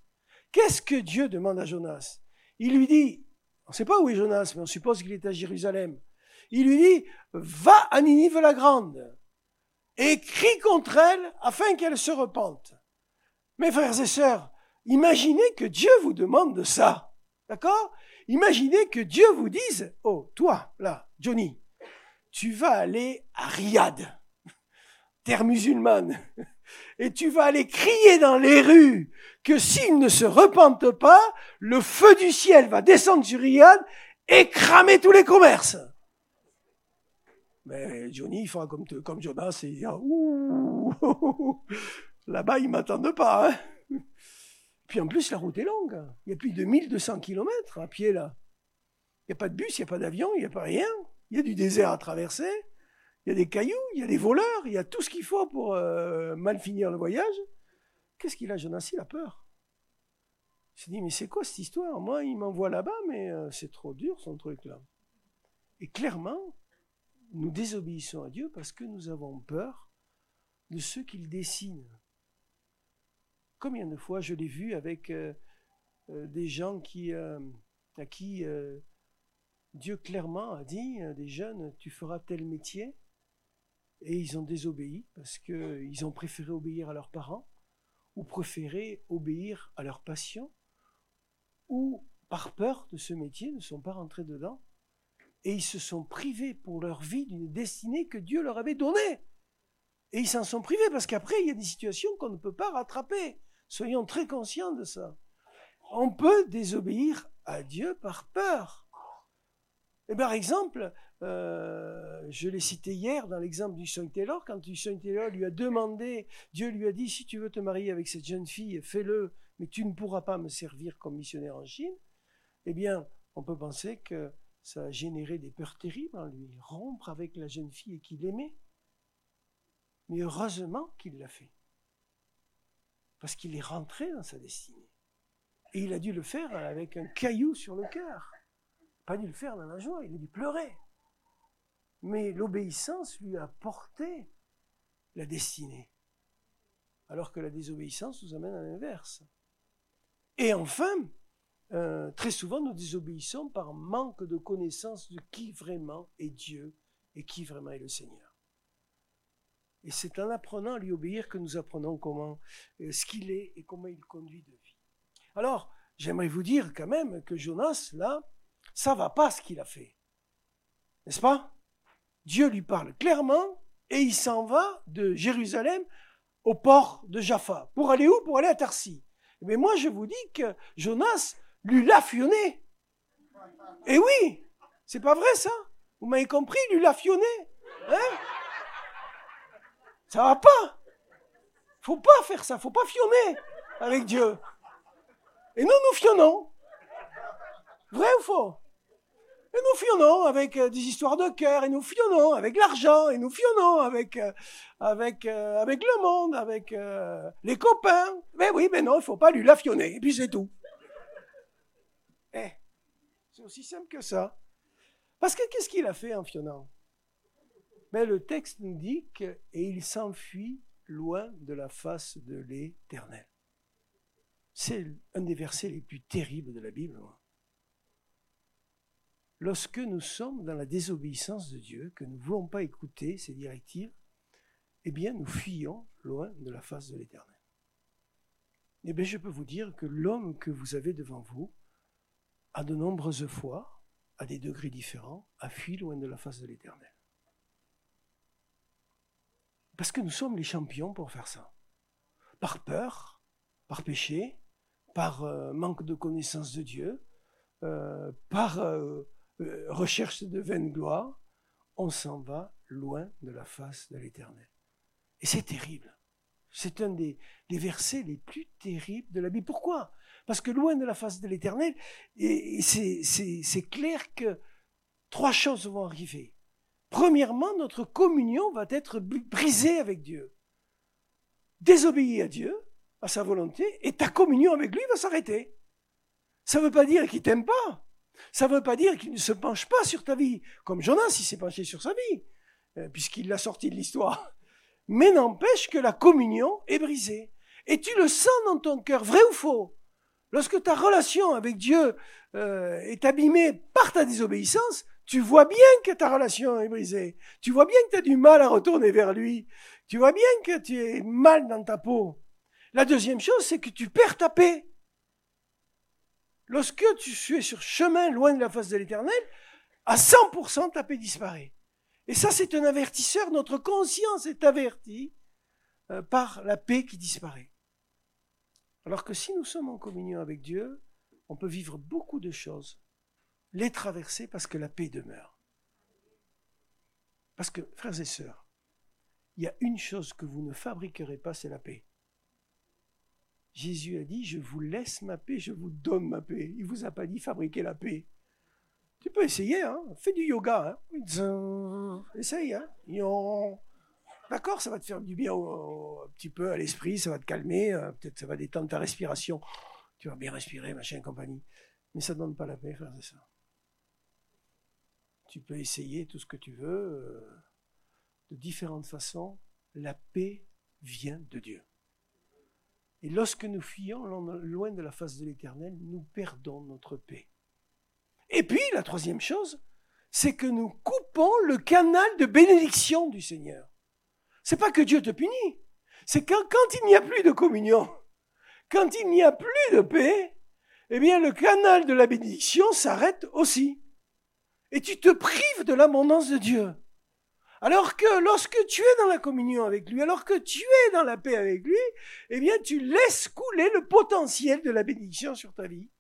Speaker 1: Qu'est-ce que Dieu demande à Jonas? Il lui dit, on ne sait pas où est Jonas, mais on suppose qu'il est à Jérusalem. Il lui dit, va à Ninive la grande et crie contre elle afin qu'elle se repente. Mes frères et sœurs, imaginez que Dieu vous demande de ça. D'accord? Imaginez que Dieu vous dise, oh, toi, là, Johnny, tu vas aller à Riyad, terre musulmane, et tu vas aller crier dans les rues que s'ils ne se repentent pas, le feu du ciel va descendre sur Riyad et cramer tous les commerces. Mais Johnny, il fera comme, comme Jonas et il dira, ouh, là-bas, ils m'attendent pas. Hein. Puis en plus, la route est longue. Il y a plus de 1200 kilomètres à pied là. Il n'y a pas de bus, il n'y a pas d'avion, il n'y a pas rien. Il y a du désert à traverser, il y a des cailloux, il y a des voleurs, il y a tout ce qu'il faut pour euh, mal finir le voyage. Qu'est-ce qu'il a, Jonas? Il a peur. Il s'est dit, mais c'est quoi cette histoire? Moi, il m'envoie là-bas, mais euh, c'est trop dur son truc-là. Et clairement, nous désobéissons à Dieu parce que nous avons peur de ce qu'il dessine. Combien de fois je l'ai vu avec euh, des gens qui, à qui Dieu clairement a dit, des jeunes, tu feras tel métier, et ils ont désobéi parce qu'ils ont préféré obéir à leurs parents, ou préféré obéir à leur passion, ou par peur de ce métier ne sont pas rentrés dedans, et ils se sont privés pour leur vie d'une destinée que Dieu leur avait donnée. Et ils s'en sont privés parce qu'après, il y a des situations qu'on ne peut pas rattraper. Soyons très conscients de ça. On peut désobéir à Dieu par peur. Et par exemple, euh, je l'ai cité hier dans l'exemple du Saint Taylor, quand du Taylor lui a demandé, Dieu lui a dit, si tu veux te marier avec cette jeune fille, fais-le, mais tu ne pourras pas me servir comme missionnaire en Chine. Eh bien, on peut penser que ça a généré des peurs terribles en lui, rompre avec la jeune fille qu'il aimait. Mais heureusement qu'il l'a fait. Parce qu'il est rentré dans sa destinée. Et il a dû le faire avec un caillou sur le cœur pas dû le faire dans la joie, il a dû pleurer. Mais l'obéissance lui a porté la destinée. Alors que la désobéissance nous amène à l'inverse. Et enfin, euh, très souvent, nous désobéissons par manque de connaissance de qui vraiment est Dieu et qui vraiment est le Seigneur. Et c'est en apprenant à lui obéir que nous apprenons comment, euh, ce qu'il est et comment il conduit de vie. Alors, j'aimerais vous dire quand même que Jonas, là, ça va pas ce qu'il a fait. N'est-ce pas? Dieu lui parle clairement et il s'en va de Jérusalem au port de Jaffa. Pour aller où? Pour aller à Tarsi. Mais moi, je vous dis que Jonas lui l'a fionné. Et oui, c'est pas vrai ça? Vous m'avez compris, lui l'a fionné. Hein? Ça va pas. Faut pas faire ça, faut pas fionner avec Dieu. Et nous, nous fionnons. Vrai ou faux? Et nous fionnons avec euh, des histoires de cœur, et nous fionnons avec l'argent, et nous fionnons avec, euh, avec, euh, avec le monde, avec les copains. Mais oui, mais non, il ne faut pas lui la fionner, et puis c'est tout. Eh, c'est aussi simple que ça. Parce que qu'est-ce qu'il a fait en fionnant? Mais le texte nous dit que et il s'enfuit loin de la face de l'Éternel. C'est un des versets les plus terribles de la Bible lorsque nous sommes dans la désobéissance de Dieu, que nous ne voulons pas écouter ses directives, eh bien, nous fuyons loin de la face de l'Éternel. Eh bien, je peux vous dire que l'homme que vous avez devant vous, à de nombreuses fois, à des degrés différents, a fui loin de la face de l'Éternel. Parce que nous sommes les champions pour faire ça. Par peur, par péché, par euh, manque de connaissance de Dieu, euh, par euh, euh, recherche de vaine gloire, on s'en va loin de la face de l'Éternel. Et c'est terrible. C'est un des, versets les plus terribles de la Bible. Pourquoi? Parce que loin de la face de l'Éternel, c'est clair que trois choses vont arriver. Premièrement, notre communion va être brisée avec Dieu. Désobéir à Dieu, à sa volonté, et ta communion avec lui va s'arrêter. Ça ne veut pas dire qu'il t'aime pas. Ça ne veut pas dire qu'il ne se penche pas sur ta vie, comme Jonas, il s'est penché sur sa vie, euh, puisqu'il l'a sorti de l'histoire. Mais n'empêche que la communion est brisée. Et tu le sens dans ton cœur, vrai ou faux Lorsque ta relation avec Dieu euh, est abîmée par ta désobéissance, tu vois bien que ta relation est brisée. Tu vois bien que tu as du mal à retourner vers lui. Tu vois bien que tu es mal dans ta peau. La deuxième chose, c'est que tu perds ta paix. Lorsque tu es sur chemin loin de la face de l'éternel, à 100% ta paix disparaît. Et ça, c'est un avertisseur. Notre conscience est avertie euh, par la paix qui disparaît. Alors que si nous sommes en communion avec Dieu, on peut vivre beaucoup de choses, les traverser parce que la paix demeure. Parce que, frères et sœurs, il y a une chose que vous ne fabriquerez pas, c'est la paix. Jésus a dit, je vous laisse ma paix, je vous donne ma paix. Il ne vous a pas dit fabriquer la paix. Tu peux essayer, hein. Fais du yoga, hein. Essaye, hein. D'accord, ça va te faire du bien un petit peu à l'esprit, ça va te calmer, euh, peut-être ça va détendre ta respiration. Tu vas bien respirer, machin, compagnie. Mais ça ne donne pas la paix, frère, c'est ça. Tu peux essayer tout ce que tu veux, euh, de différentes façons. La paix vient de Dieu. Et lorsque nous fuyons loin de la face de l'Éternel, nous perdons notre paix. Et puis, la troisième chose, c'est que nous coupons le canal de bénédiction du Seigneur. C'est pas que Dieu te punit, c'est quand, quand il n'y a plus de communion, quand il n'y a plus de paix, eh bien, le canal de la bénédiction s'arrête aussi. Et tu te prives de l'abondance de Dieu. Alors que lorsque tu es dans la communion avec lui, alors que tu es dans la paix avec lui, eh bien, tu laisses couler le potentiel de la bénédiction sur ta vie.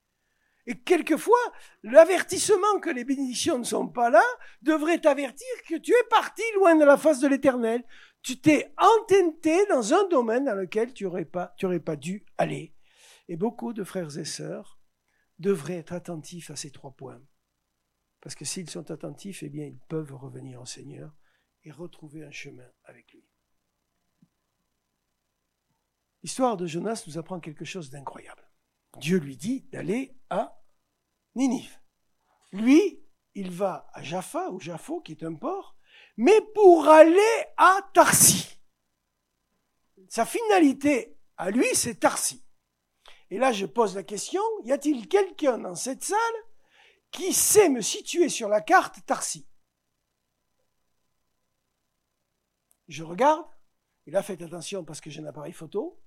Speaker 1: Et quelquefois, l'avertissement que les bénédictions ne sont pas là devrait t'avertir que tu es parti loin de la face de l'éternel. Tu t'es entêté dans un domaine dans lequel tu n'aurais pas, tu aurais pas dû aller. Et beaucoup de frères et sœurs devraient être attentifs à ces trois points. Parce que s'ils sont attentifs, eh bien, ils peuvent revenir au Seigneur et retrouver un chemin avec lui. L'histoire de Jonas nous apprend quelque chose d'incroyable. Dieu lui dit d'aller à Ninive. Lui, il va à Jaffa, ou Jaffo, qui est un port, mais pour aller à Tarsi. Sa finalité à lui, c'est Tarsi. Et là, je pose la question, y a-t-il quelqu'un dans cette salle qui sait me situer sur la carte Tarsi? Je regarde, et là faites attention parce que j'ai un appareil photo.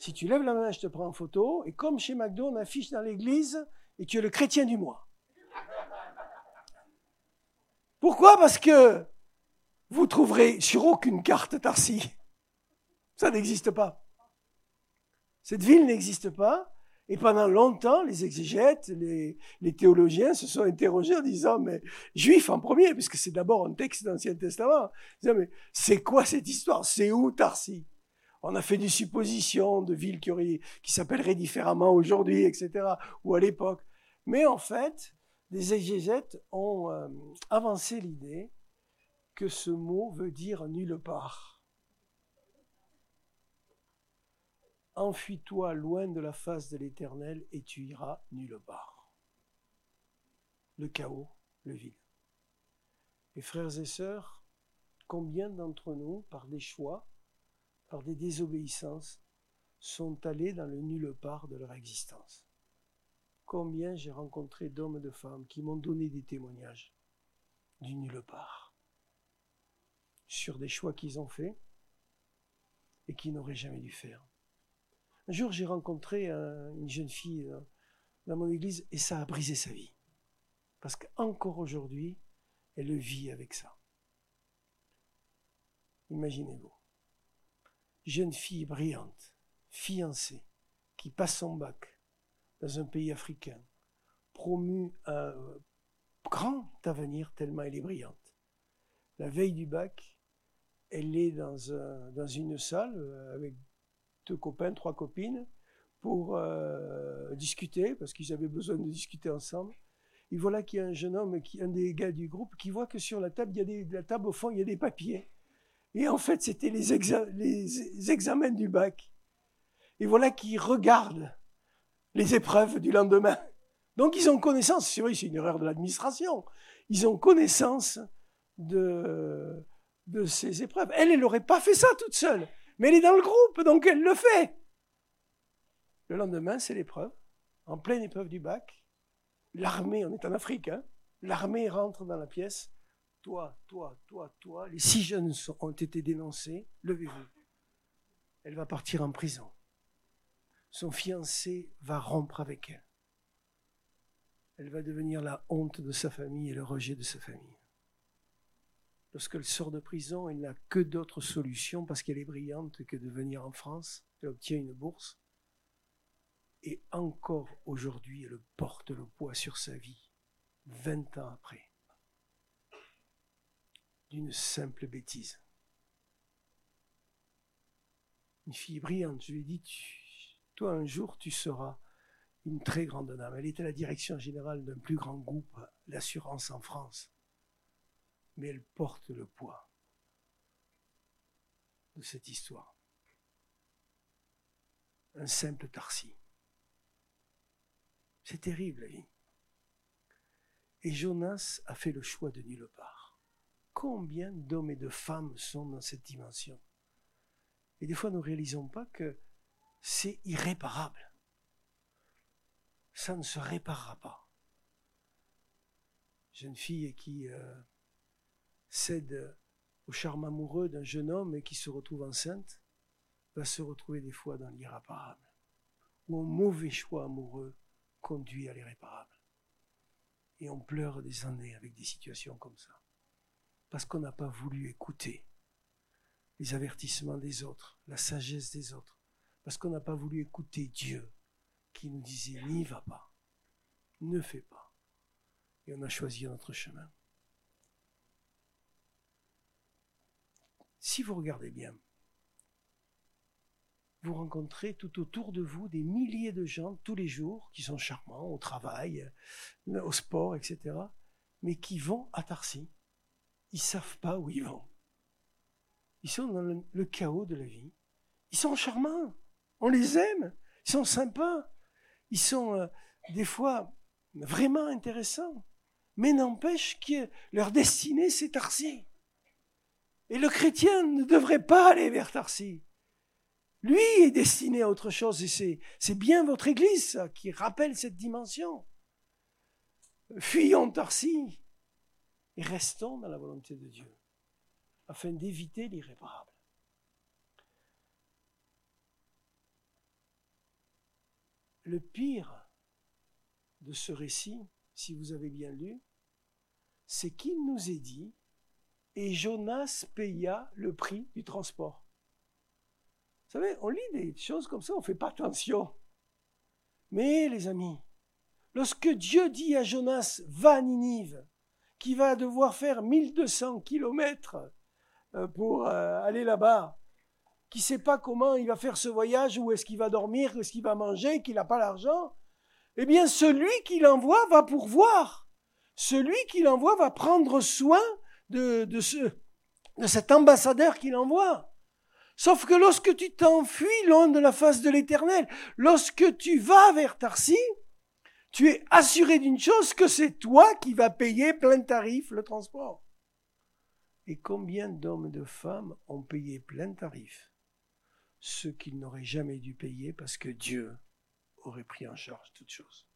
Speaker 1: Si tu lèves la main, je te prends en photo, et comme chez McDo, on affiche dans l'église, et tu es le chrétien du mois. Pourquoi? Parce que vous trouverez sur aucune carte Tarsi. Ça n'existe pas. Cette ville n'existe pas. Et pendant longtemps, les exégètes, les, théologiens se sont interrogés en disant, mais juif en premier, puisque c'est d'abord un texte d'Ancien Testament, disant, mais c'est quoi cette histoire? C'est où Tarsi? On a fait des suppositions de villes qui, qui s'appelleraient différemment aujourd'hui, etc., ou à l'époque. Mais en fait, les exégètes ont euh, avancé l'idée que ce mot veut dire nulle part. Enfuis-toi loin de la face de l'Éternel et tu iras nulle part. Le chaos, le vide. Et frères et sœurs, combien d'entre nous, par des choix, par des désobéissances, sont allés dans le nulle part de leur existence? Combien j'ai rencontré d'hommes et de femmes qui m'ont donné des témoignages du nulle part sur des choix qu'ils ont faits et qu'ils n'auraient jamais dû faire. Un jour, j'ai rencontré une jeune fille euh, dans mon église et ça a brisé sa vie. Parce qu'encore aujourd'hui, elle vit avec ça. Imaginez-vous. Jeune fille brillante, fiancée, qui passe son bac dans un pays africain, promue un grand avenir tellement elle est brillante. La veille du bac, elle est dans, une salle euh, avec deux copains, trois copines, pour euh, discuter, parce qu'ils avaient besoin de discuter ensemble. Et voilà qu'il y a un jeune homme, qui, un des gars du groupe, qui voit que sur la table, il y a la table au fond, il y a des papiers. Et en fait, c'était les, examens du bac. Et voilà qu'il regarde les épreuves du lendemain. Donc ils ont connaissance, c'est vrai, c'est une erreur de l'administration, ils ont connaissance de ces épreuves. Elle, elle n'aurait pas fait ça toute seule. Mais elle est dans le groupe, donc elle le fait. Le lendemain, c'est l'épreuve, en pleine épreuve du bac. L'armée, on est en Afrique, hein, l'armée rentre dans la pièce. Toi, toi, toi, toi, les six jeunes ont été dénoncés, levez-vous. Elle va partir en prison. Son fiancé va rompre avec elle. Elle va devenir la honte de sa famille et le rejet de sa famille. Lorsqu'elle sort de prison, elle n'a que d'autres solutions parce qu'elle est brillante que de venir en France. Elle obtient une bourse. Et encore aujourd'hui, elle porte le poids sur sa vie, 20 ans après, d'une simple bêtise. Une fille brillante, je lui ai dit, toi un jour tu seras une très grande dame. Elle était la direction générale d'un plus grand groupe d'assurance en France. Mais elle porte le poids de cette histoire. Un simple Tarsi. C'est terrible la vie. Et Jonas a fait le choix de nulle part. Combien d'hommes et de femmes sont dans cette dimension? Et des fois, nous ne réalisons pas que c'est irréparable. Ça ne se réparera pas. Jeune fille qui euh, cède au charme amoureux d'un jeune homme et qui se retrouve enceinte va se retrouver des fois dans l'irréparable, ou un mauvais choix amoureux conduit à l'irréparable. Et on pleure des années avec des situations comme ça, parce qu'on n'a pas voulu écouter les avertissements des autres, la sagesse des autres, parce qu'on n'a pas voulu écouter Dieu qui nous disait n'y va pas, ne fais pas. Et on a choisi notre chemin. Si vous regardez bien, vous rencontrez tout autour de vous des milliers de gens tous les jours qui sont charmants au travail, au sport, etc., mais qui vont à Tarsi. Ils savent pas où ils vont. Ils sont dans le, chaos de la vie. Ils sont charmants. On les aime. Ils sont sympas. Ils sont euh, des fois vraiment intéressants. Mais n'empêche que leur destinée, c'est Tarsi. Et le chrétien ne devrait pas aller vers Tarsi. Lui est destiné à autre chose et c'est, bien votre Église qui rappelle cette dimension. Fuyons Tarsi et restons dans la volonté de Dieu afin d'éviter l'irréparable. Le pire de ce récit, si vous avez bien lu, c'est qu'il nous est dit et Jonas paya le prix du transport. Vous savez, on lit des choses comme ça, on ne fait pas attention. Mais les amis, lorsque Dieu dit à Jonas, va à Ninive, qui va devoir faire 1200 kilomètres euh, pour euh, aller là-bas, qui ne sait pas comment il va faire ce voyage, où est-ce qu'il va dormir, où est-ce qu'il va manger, qu'il n'a pas l'argent, eh bien celui qui l'envoie va pourvoir. Celui qui l'envoie va prendre soin de, ce, cet ambassadeur qu'il envoie. Sauf que lorsque tu t'enfuis loin de la face de l'éternel, lorsque tu vas vers Tarsi, tu es assuré d'une chose, que c'est toi qui vas payer plein tarif le transport. Et combien d'hommes et de femmes ont payé plein tarif? Ceux qu'ils n'auraient jamais dû payer parce que Dieu aurait pris en charge toutes choses.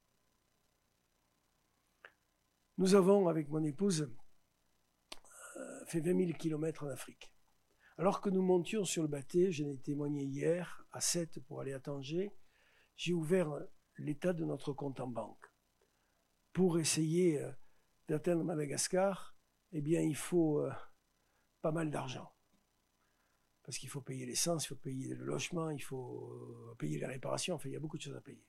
Speaker 1: Nous avons, avec mon épouse, fait 20 000 kilomètres en Afrique. Alors que nous montions sur le bateau, j'en ai témoigné hier à 7 pour aller à Tanger, j'ai ouvert l'état de notre compte en banque. Pour essayer euh, d'atteindre Madagascar, eh bien, il faut euh, pas mal d'argent. Parce qu'il faut payer l'essence, il faut payer le logement, il faut euh, payer les réparations, enfin, il y a beaucoup de choses à payer.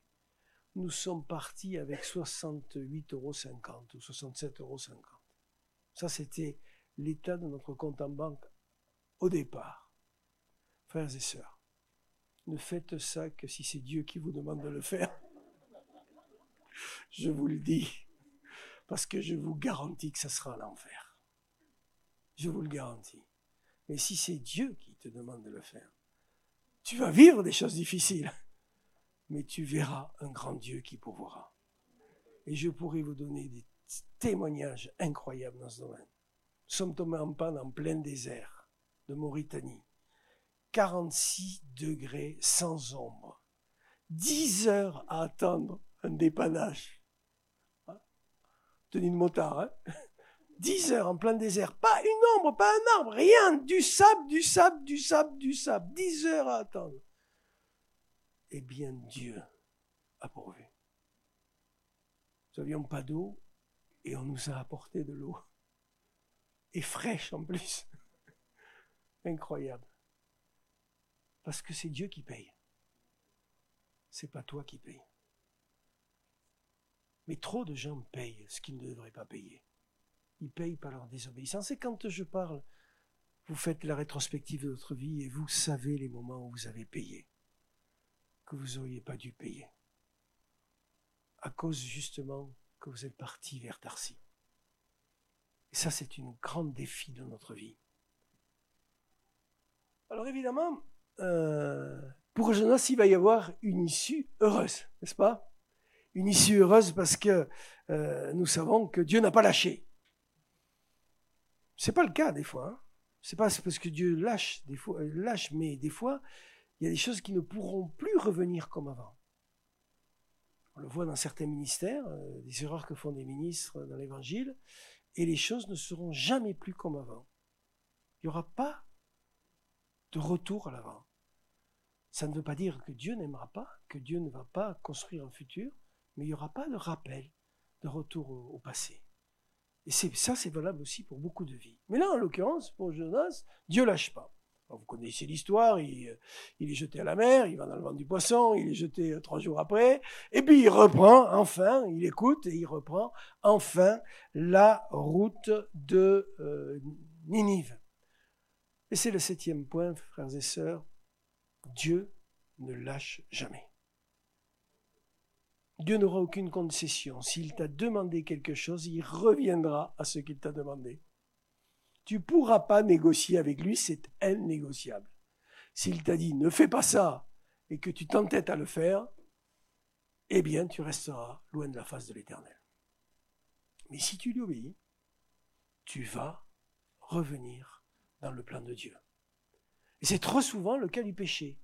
Speaker 1: Nous sommes partis avec 68,50 euros ou 67,50 euros. Ça, c'était l'état de notre compte en banque au départ. Frères et sœurs, ne faites ça que si c'est Dieu qui vous demande de le faire. Je vous le dis, parce que je vous garantis que ça sera l'enfer. Je vous le garantis. Mais si c'est Dieu qui te demande de le faire, tu vas vivre des choses difficiles, mais tu verras un grand Dieu qui pourvoira. Et je pourrais vous donner des témoignages incroyables dans ce domaine sommes tombés en panne en plein désert de Mauritanie. 46 degrés sans ombre. 10 heures à attendre un dépannage. Hein? Tenue de motard, hein? 10 heures en plein désert. Pas une ombre, pas un arbre, rien. Du sable, du sable, du sable, du sable. 10 heures à attendre. Eh bien, Dieu a pourvu. Nous n'avions pas d'eau et on nous a apporté de l'eau et fraîche en plus. Incroyable. Parce que c'est Dieu qui paye. C'est pas toi qui payes. Mais trop de gens payent ce qu'ils ne devraient pas payer. Ils payent par leur désobéissance. Et quand je parle, vous faites la rétrospective de votre vie et vous savez les moments où vous avez payé, que vous n'auriez pas dû payer. à cause justement que vous êtes parti vers Tarsi. Et ça, c'est une grande défi de notre vie. Alors évidemment, euh, pour Jonas, il va y avoir une issue heureuse, n'est-ce pas? Une issue heureuse parce que euh, nous savons que Dieu n'a pas lâché. C'est pas le cas des fois. Hein. C'est pas parce que Dieu lâche des fois, euh, lâche, mais des fois, il y a des choses qui ne pourront plus revenir comme avant. On le voit dans certains ministères, des erreurs que font des ministres dans l'Évangile, et les choses ne seront jamais plus comme avant. Il n'y aura pas de retour à l'avant. Ça ne veut pas dire que Dieu n'aimera pas, que Dieu ne va pas construire un futur, mais il n'y aura pas de rappel, de retour au, passé. Et ça, c'est valable aussi pour beaucoup de vies. Mais là, en l'occurrence, pour Jonas, Dieu lâche pas. Vous connaissez l'histoire, il, il, est jeté à la mer, il va dans le ventre du poisson, il est jeté euh, trois jours après, et puis il reprend, enfin, il écoute et il reprend, enfin, la route de euh, Ninive. Et c'est le septième point, frères et sœurs, Dieu ne lâche jamais. Dieu n'aura aucune concession. S'il t'a demandé quelque chose, il reviendra à ce qu'il t'a demandé. Tu pourras pas négocier avec lui, c'est innégociable. S'il t'a dit ne fais pas ça et que tu t'entêtes à le faire, eh bien tu resteras loin de la face de l'Éternel. Mais si tu lui obéis, tu vas revenir dans le plan de Dieu. Et c'est trop souvent le cas du péché.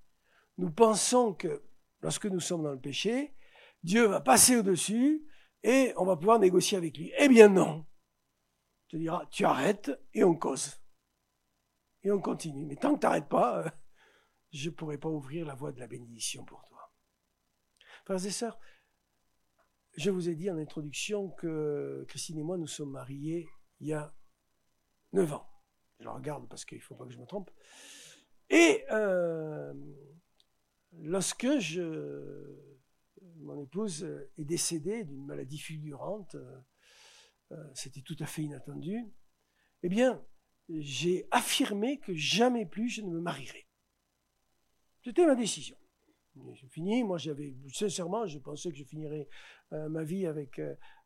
Speaker 1: Nous pensons que lorsque nous sommes dans le péché, Dieu va passer au-dessus et on va pouvoir négocier avec lui. Eh bien non. Tu diras, tu arrêtes et on cause. Et on continue. Mais tant que tu n'arrêtes pas, euh, je ne pourrai pas ouvrir la voie de la bénédiction pour toi. Frères et sœurs, je vous ai dit en introduction que Christine et moi, nous sommes mariés il y a neuf ans. Je regarde parce qu'il ne faut pas que je me trompe. Et euh, lorsque je, mon épouse est décédée d'une maladie fulgurante, euh, c'était tout à fait inattendu, eh bien, j'ai affirmé que jamais plus je ne me marierai. C'était ma décision. J'ai fini, moi j'avais, sincèrement, je pensais que je finirais euh, ma vie avec,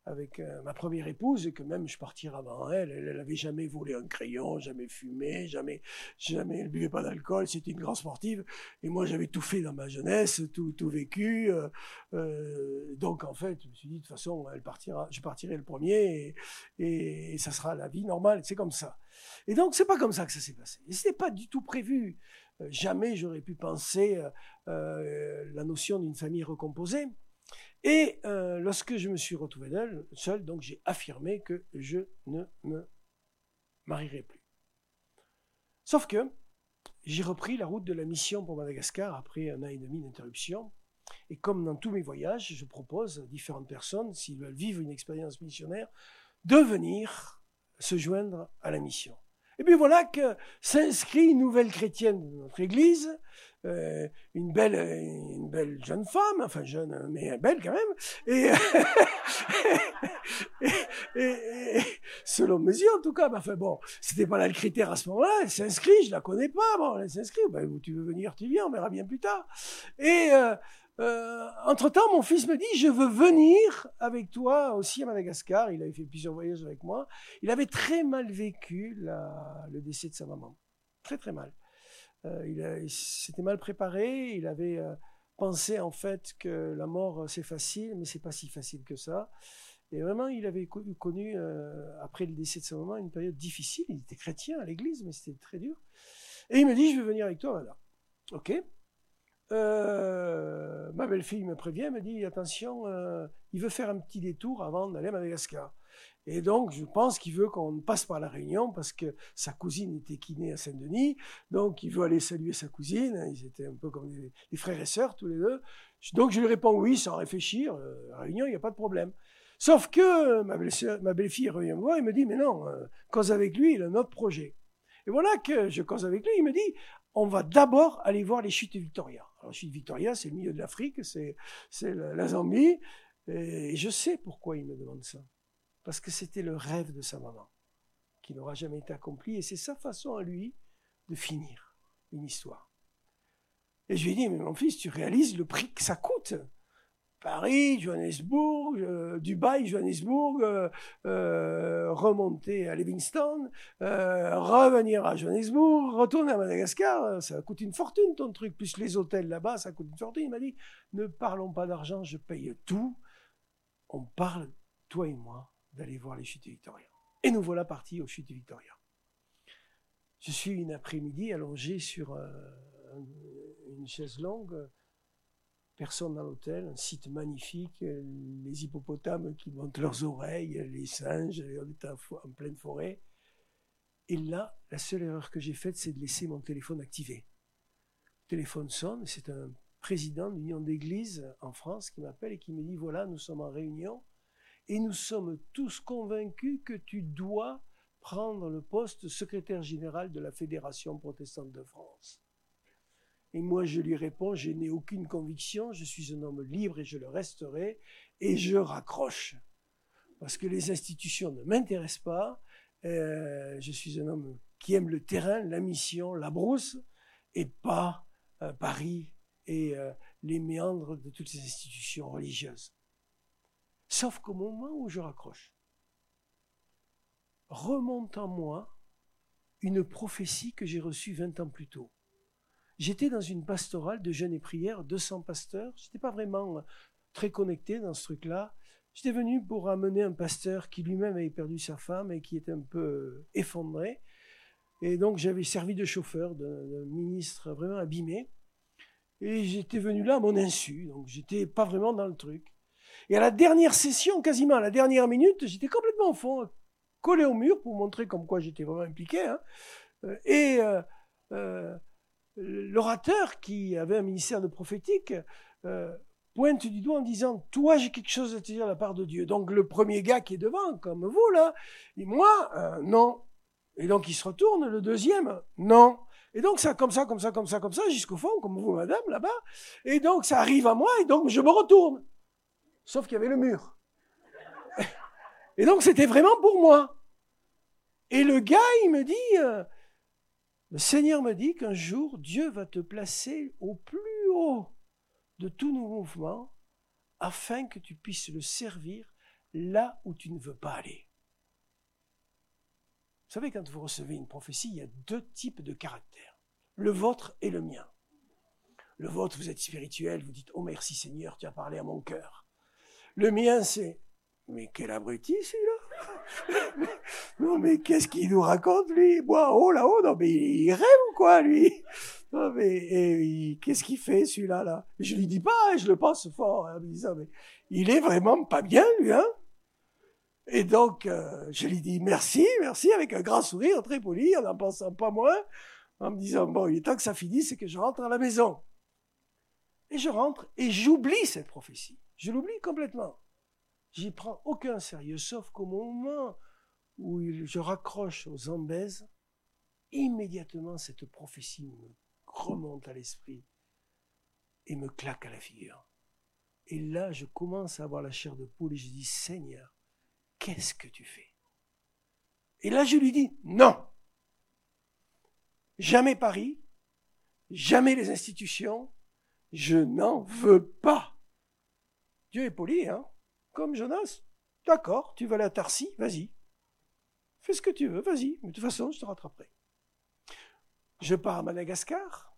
Speaker 1: avec euh, ma première épouse et que même je partirais avant elle. Elle n'avait jamais volé un crayon, jamais fumé, jamais, jamais, elle buvait pas d'alcool. C'était une grande sportive. Et moi, j'avais tout fait dans ma jeunesse, tout, tout vécu. Euh, euh, donc, en fait, je me suis dit, de toute façon, elle partira, je partirai le premier et, ça sera la vie normale. C'est comme ça. Et donc, c'est pas comme ça que ça s'est passé. Et c'était pas du tout prévu. jamais j'aurais pu penser la notion d'une famille recomposée. Et euh, lorsque je me suis retrouvé seul, donc j'ai affirmé que je ne me marierai plus. Sauf que j'ai repris la route de la mission pour Madagascar après un an et demi d'interruption. Et comme dans tous mes voyages, je propose à différentes personnes, s'ils veulent vivre une expérience missionnaire, de venir se joindre à la mission. Et puis voilà que s'inscrit une nouvelle chrétienne de notre Église, euh, une belle, une belle jeune femme, enfin jeune, mais belle quand même, et, et, selon mes yeux en tout cas, enfin bon, c'était pas là le critère à ce moment-là, elle s'inscrit, je la connais pas, bon, elle s'inscrit, ben, tu veux venir, tu viens, on verra bien plus tard. Et euh, euh, entre-temps, mon fils me dit, je veux venir avec toi aussi à Madagascar. Il avait fait plusieurs voyages avec moi. Il avait très mal vécu le décès de sa maman. Très très mal. Euh, il, s'était mal préparé. Il avait euh, pensé en fait que la mort c'est facile, mais c'est pas si facile que ça. Et vraiment, il avait connu, après le décès de sa maman, une période difficile. Il était chrétien à l'église, mais c'était très dur. Et il me dit, je veux venir avec toi, voilà. Ok. Euh, ma belle-fille me prévient, me dit attention, euh, il veut faire un petit détour avant d'aller à Madagascar. Et donc, je pense qu'il veut qu'on passe par la Réunion parce que sa cousine était kiné à Saint-Denis. Donc, il veut aller saluer sa cousine. Ils étaient un peu comme des, frères et sœurs, tous les deux. Donc, je lui réponds oui, sans réfléchir. Euh, Réunion, il n'y a pas de problème. Sauf que ma belle-fille revient me voir et me dit, mais non, cause avec lui, il a un autre projet. Et voilà que je cause avec lui, il me dit, on va d'abord aller voir les chutes Victoria. Alors, chutes Victoria, c'est le milieu de l'Afrique, c'est, la Zambie. Et je sais pourquoi il me demande ça. Parce que c'était le rêve de sa maman, qui n'aura jamais été accompli. Et c'est sa façon à lui de finir une histoire. Et je lui ai dit, mais mon fils, tu réalises le prix que ça coûte Paris, Johannesburg, euh, Dubaï, Johannesburg, euh, euh, remonter à Livingston, revenir à Johannesburg, retourner à Madagascar, ça coûte une fortune ton truc, plus les hôtels là-bas, ça coûte une fortune. Il m'a dit, ne parlons pas d'argent, je paye tout. On parle, toi et moi, d'aller voir les chutes Victoria. Et nous voilà partis aux chutes Victoria. Je suis une après-midi allongé sur une chaise longue personne dans l'hôtel, un site magnifique, les hippopotames qui montent leurs oreilles, les singes, on est en pleine forêt. Et là, la seule erreur que j'ai faite, c'est de laisser mon téléphone activé. Le téléphone sonne, c'est un président de l'Union d'église en France qui m'appelle et qui me dit, voilà, nous sommes en réunion et nous sommes tous convaincus que tu dois prendre le poste de secrétaire général de la Fédération protestante de France. Et moi, je lui réponds, je n'ai aucune conviction, je suis un homme libre et je le resterai, et je raccroche. Parce que les institutions ne m'intéressent pas, euh, je suis un homme qui aime le terrain, la mission, la brousse, et pas euh, Paris et euh, les méandres de toutes ces institutions religieuses. Sauf qu'au moment où je raccroche, remonte en moi une prophétie que j'ai reçue 20 ans plus tôt. J'étais dans une pastorale de jeûne et prière, 200 pasteurs. Je n'étais pas vraiment euh, très connecté dans ce truc-là. J'étais venu pour amener un pasteur qui lui-même avait perdu sa femme et qui était un peu euh, effondré. Et donc j'avais servi de chauffeur d'un ministre vraiment abîmé. Et j'étais venu là à mon insu, donc j'étais pas vraiment dans le truc. Et à la dernière session, quasiment à la dernière minute, j'étais complètement au fond, collé au mur pour montrer comme quoi j'étais vraiment impliqué. Hein. Euh, et l'orateur qui avait un ministère de prophétique euh, pointe du doigt en disant Toi, j'ai quelque chose à te dire de la part de Dieu. Donc le premier gars qui est devant, comme vous là, dit Moi, euh, non. Et donc il se retourne, le deuxième, non. Et donc ça, comme ça, comme ça, comme ça, comme ça, jusqu'au fond, comme vous, madame, là-bas. Et donc ça arrive à moi, et donc je me retourne. Sauf qu'il y avait le mur. Et donc c'était vraiment pour moi. Et le gars, il me dit, euh, le Seigneur me dit qu'un jour, Dieu va te placer au plus haut de tous nos mouvements afin que tu puisses le servir là où tu ne veux pas aller. Vous savez, quand vous recevez une prophétie, il y a deux types de caractères, le vôtre et le mien. Le vôtre, vous êtes spirituel, vous dites, oh merci Seigneur, tu as parlé à mon cœur. Le mien, c'est, mais quel abruti celui-là Non mais qu'est-ce qu'il nous raconte lui? Moi, oh là-haut, non mais il rêve ou quoi lui? Non mais qu'est-ce qu'il fait celui-là là? Je lui dis pas, hein, je le pense fort hein, disant mais il est vraiment pas bien lui hein? Et donc euh, je lui dis merci, merci avec un grand sourire très poli, en n'en pensant pas moins, en me disant bon il est temps que ça finisse et que je rentre à la maison. Et je rentre et j'oublie cette prophétie. Je l'oublie complètement. J'y prends aucun sérieux, sauf qu'au moment où je raccroche aux zambèzes, immédiatement cette prophétie me remonte à l'esprit et me claque à la figure. Et là, je commence à avoir la chair de poule et je dis, Seigneur, qu'est-ce que tu fais? Et là, je lui dis, non, jamais Paris, jamais les institutions, je n'en veux pas. Dieu est poli, hein? Jonas D'accord, tu vas aller à Tarsi, vas-y. Fais ce que tu veux, vas-y, mais de toute façon, je te rattraperai. Je pars à Madagascar.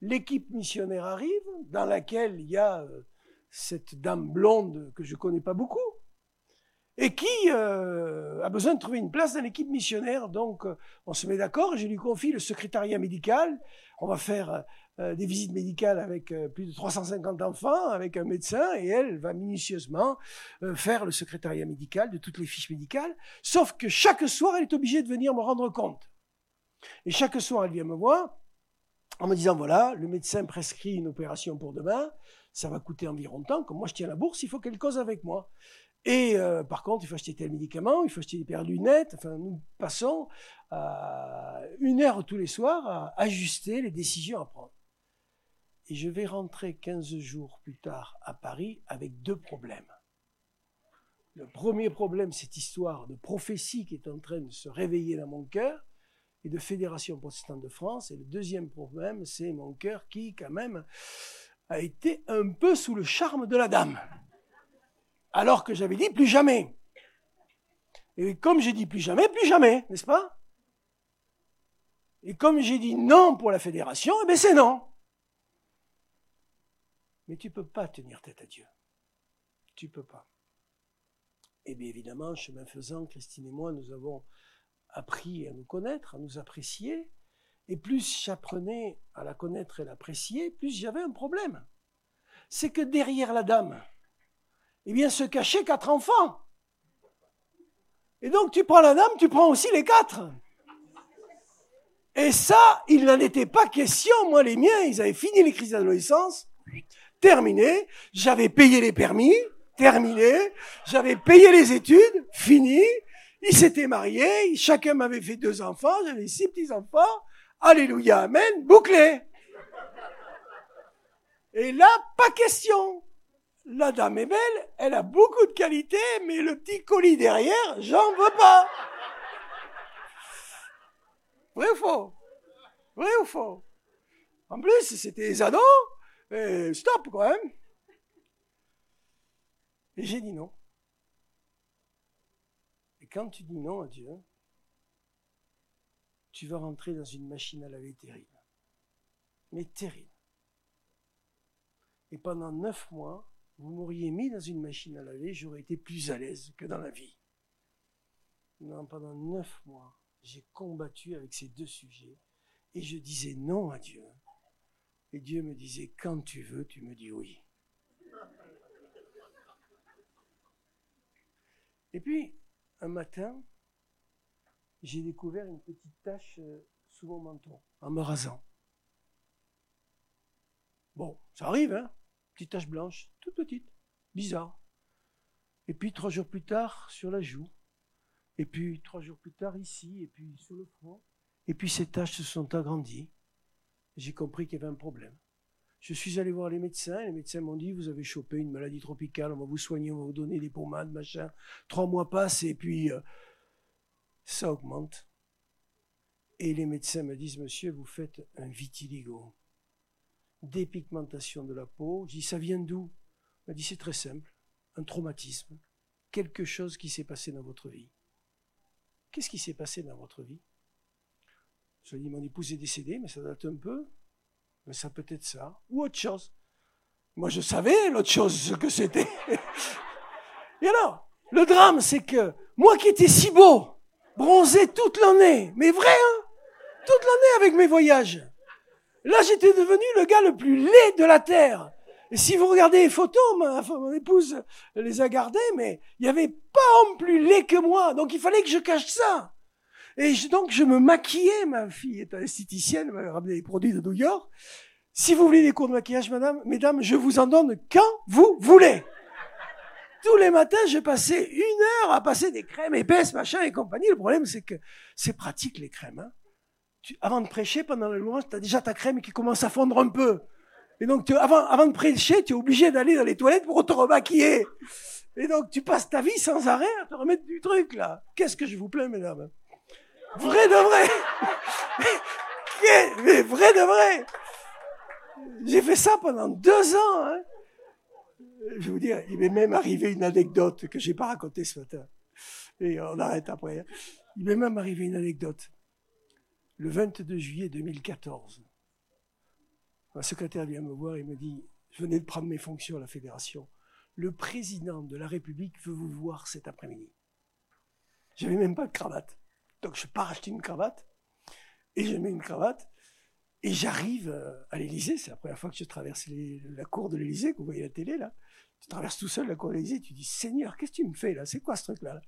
Speaker 1: L'équipe missionnaire arrive, dans laquelle il y a euh, cette dame blonde que je connais pas beaucoup, et qui euh, a besoin de trouver une place dans l'équipe missionnaire. Donc, euh, on se met d'accord, je lui confie le secrétariat médical. On va faire euh, des visites médicales avec euh, plus de 350 enfants, avec un médecin, et elle va minutieusement euh, faire le secrétariat médical de toutes les fiches médicales, sauf que chaque soir, elle est obligée de venir me rendre compte. Et chaque soir, elle vient me voir en me disant, voilà, le médecin prescrit une opération pour demain, ça va coûter environ tant, comme moi je tiens la bourse, il faut qu'elle cause avec moi. Et par contre, il faut acheter tel médicament, il faut acheter des paires de lunettes. Enfin, nous passons une heure tous les soirs à ajuster les décisions à prendre. Et je vais rentrer 15 jours plus tard à Paris avec deux problèmes. Le premier problème, cette histoire de prophétie qui est en train de se réveiller dans mon cœur et de Fédération protestante de France. Et le deuxième problème, c'est mon cœur qui, quand même, a été un peu sous le charme de la dame. Alors que j'avais dit plus jamais. Et comme j'ai dit plus jamais, plus jamais, n'est-ce pas? Et comme j'ai dit non pour la fédération, eh bien c'est non. Mais tu ne peux pas tenir tête à Dieu. Tu peux pas. Et bien évidemment, chemin faisant, Christine et moi, nous avons appris à nous connaître, à nous apprécier. Et plus j'apprenais à la connaître et l'apprécier, plus j'avais un problème. C'est que derrière la dame, eh bien, se cachaient quatre enfants. Et donc, tu prends la dame, tu prends aussi les quatre. Et ça, il n'en était pas question. Moi, les miens, ils avaient fini les crises d'adolescence, terminé. J'avais payé les permis, terminé. J'avais payé les études, fini. Ils s'étaient mariés, chacun m'avait fait deux enfants, j'avais six petits-enfants. Alléluia, Amen, bouclé. Et là, pas question. La dame est belle, elle a beaucoup de qualités, mais le petit colis derrière, j'en veux pas. Vrai ou faux? Vrai ou faux? En plus, c'était des ados. Et stop, quand même. Et j'ai dit non. Et quand tu dis non à Dieu, tu vas rentrer dans une machine à laver terrible. Mais terrible. Et pendant neuf mois, vous m'auriez mis dans une machine à laver, j'aurais été plus à l'aise que dans la vie. Non, pendant neuf mois, j'ai combattu avec ces deux sujets et je disais non à Dieu. Et Dieu me disait, quand tu veux, tu me dis oui. Et puis, un matin, j'ai découvert une petite tache euh, sous mon menton, en me rasant. Bon, ça arrive, hein Petite tache blanche, toute petite, bizarre. Et puis trois jours plus tard, sur la joue. Et puis trois jours plus tard, ici, et puis sur le front. Et puis ces taches se sont agrandies. J'ai compris qu'il y avait un problème. Je suis allé voir les médecins. Les médecins m'ont dit Vous avez chopé une maladie tropicale, on va vous soigner, on va vous donner des pommades, machin. Trois mois passent et puis euh, ça augmente. Et les médecins me disent, monsieur, vous faites un vitiligo, dépigmentation de la peau. Je dis, ça vient d'où? Il m'a dit, c'est très simple, un traumatisme, quelque chose qui s'est passé dans votre vie. Qu'est-ce qui s'est passé dans votre vie? Je dit, mon épouse est décédée, mais ça date un peu. Mais ça peut être ça, ou autre chose. Moi, je savais l'autre chose, que c'était. Et alors, le drame, c'est que moi qui étais si beau, bronzé toute l'année. Mais vrai, hein Toute l'année avec mes voyages. Là, j'étais devenu le gars le plus laid de la Terre. Et si vous regardez les photos, mon épouse les a gardées, mais il n'y avait pas homme plus laid que moi. Donc il fallait que je cache ça. Et donc je me maquillais, ma fille est esthéticienne, elle m'a ramené des produits de New York. Si vous voulez des cours de maquillage, madame, mesdames, je vous en donne quand vous voulez tous les matins, je passais une heure à passer des crèmes épaisses, machin et compagnie. Le problème, c'est que c'est pratique, les crèmes. Hein. avant de prêcher, pendant le louange, tu as déjà ta crème qui commence à fondre un peu. Et donc, avant, avant de prêcher, tu es obligé d'aller dans les toilettes pour te remaquiller. Et donc, tu passes ta vie sans arrêt à te remettre du truc, là. Qu'est-ce que je vous plains, mesdames? Vrai de vrai Mais vrai de vrai J'ai fait ça pendant deux ans. Hein je vais vous dire, il m'est même arrivé une anecdote que je n'ai pas racontée ce matin. Et on arrête après. Hein. Il m'est même arrivé une anecdote. Le 22 juillet 2014, un secrétaire vient me voir et me dit, je venais de prendre mes fonctions à la fédération. Le président de la République veut vous voir cet après-midi. J'avais même pas de cravate. Donc je pars acheter une cravate et je mets une cravate et j'arrive euh, à l'Élysée. C'est la première fois que je traverse la cour de l'Élysée, que vous voyez la télé là. Tu traverses tout seul la cour d'Élysée, tu dis Seigneur, qu'est-ce que tu me fais là? C'est quoi ce truc-là?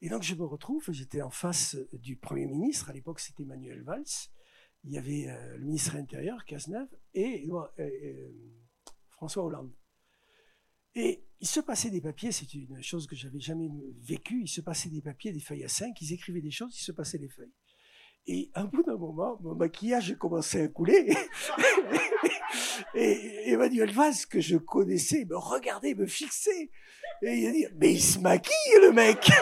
Speaker 1: Et donc je me retrouve, j'étais en face du Premier ministre, à l'époque c'était Manuel Valls, il y avait euh, le ministre intérieur, Cazeneuve, et euh, François Hollande. Et il se passait des papiers, c'est une chose que j'avais jamais vécue, il se passait des papiers, des feuilles à cinq, ils écrivaient des choses, il se passait des feuilles. Et un bout d'un moment, mon maquillage commençait à couler. et Emmanuel Valls, que je connaissais, me regardait, me fixait. Et il a dit, mais il se maquille, le mec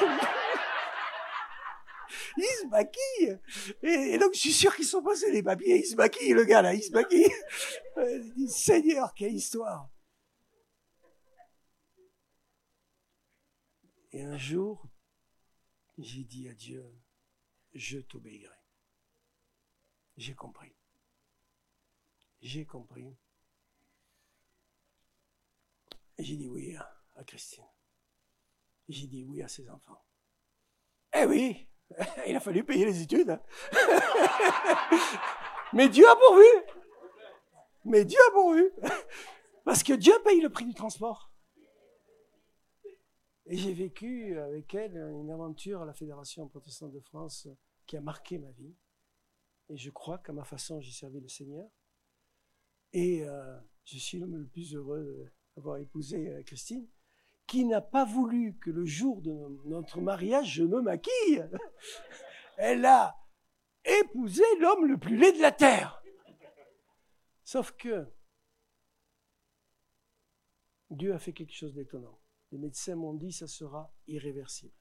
Speaker 1: il se maquille. Et, donc, je suis sûr qu'ils sont passés les papiers. Il se maquille, le gars, là, il se maquille. Il dit, Seigneur, quelle histoire. Et un jour, j'ai dit à Dieu, je t'obéirai. J'ai compris. J'ai compris. J'ai dit oui à Christine. J'ai dit oui à ses enfants. Eh oui, il a fallu payer les études. Hein. Mais Dieu a pourvu. Mais Dieu a pourvu. Parce que Dieu paye le prix du transport. Et j'ai vécu avec elle une aventure à la Fédération protestante de France qui a marqué ma vie. Et je crois qu'à ma façon, j'ai servi le Seigneur. Et euh, je suis l'homme le plus heureux d'avoir épousé euh, Christine qui n'a pas voulu que le jour de notre mariage, je me maquille. Elle a épousé l'homme le plus laid de la terre. Sauf que Dieu a fait quelque chose d'étonnant. Les médecins m'ont dit que ça sera irréversible.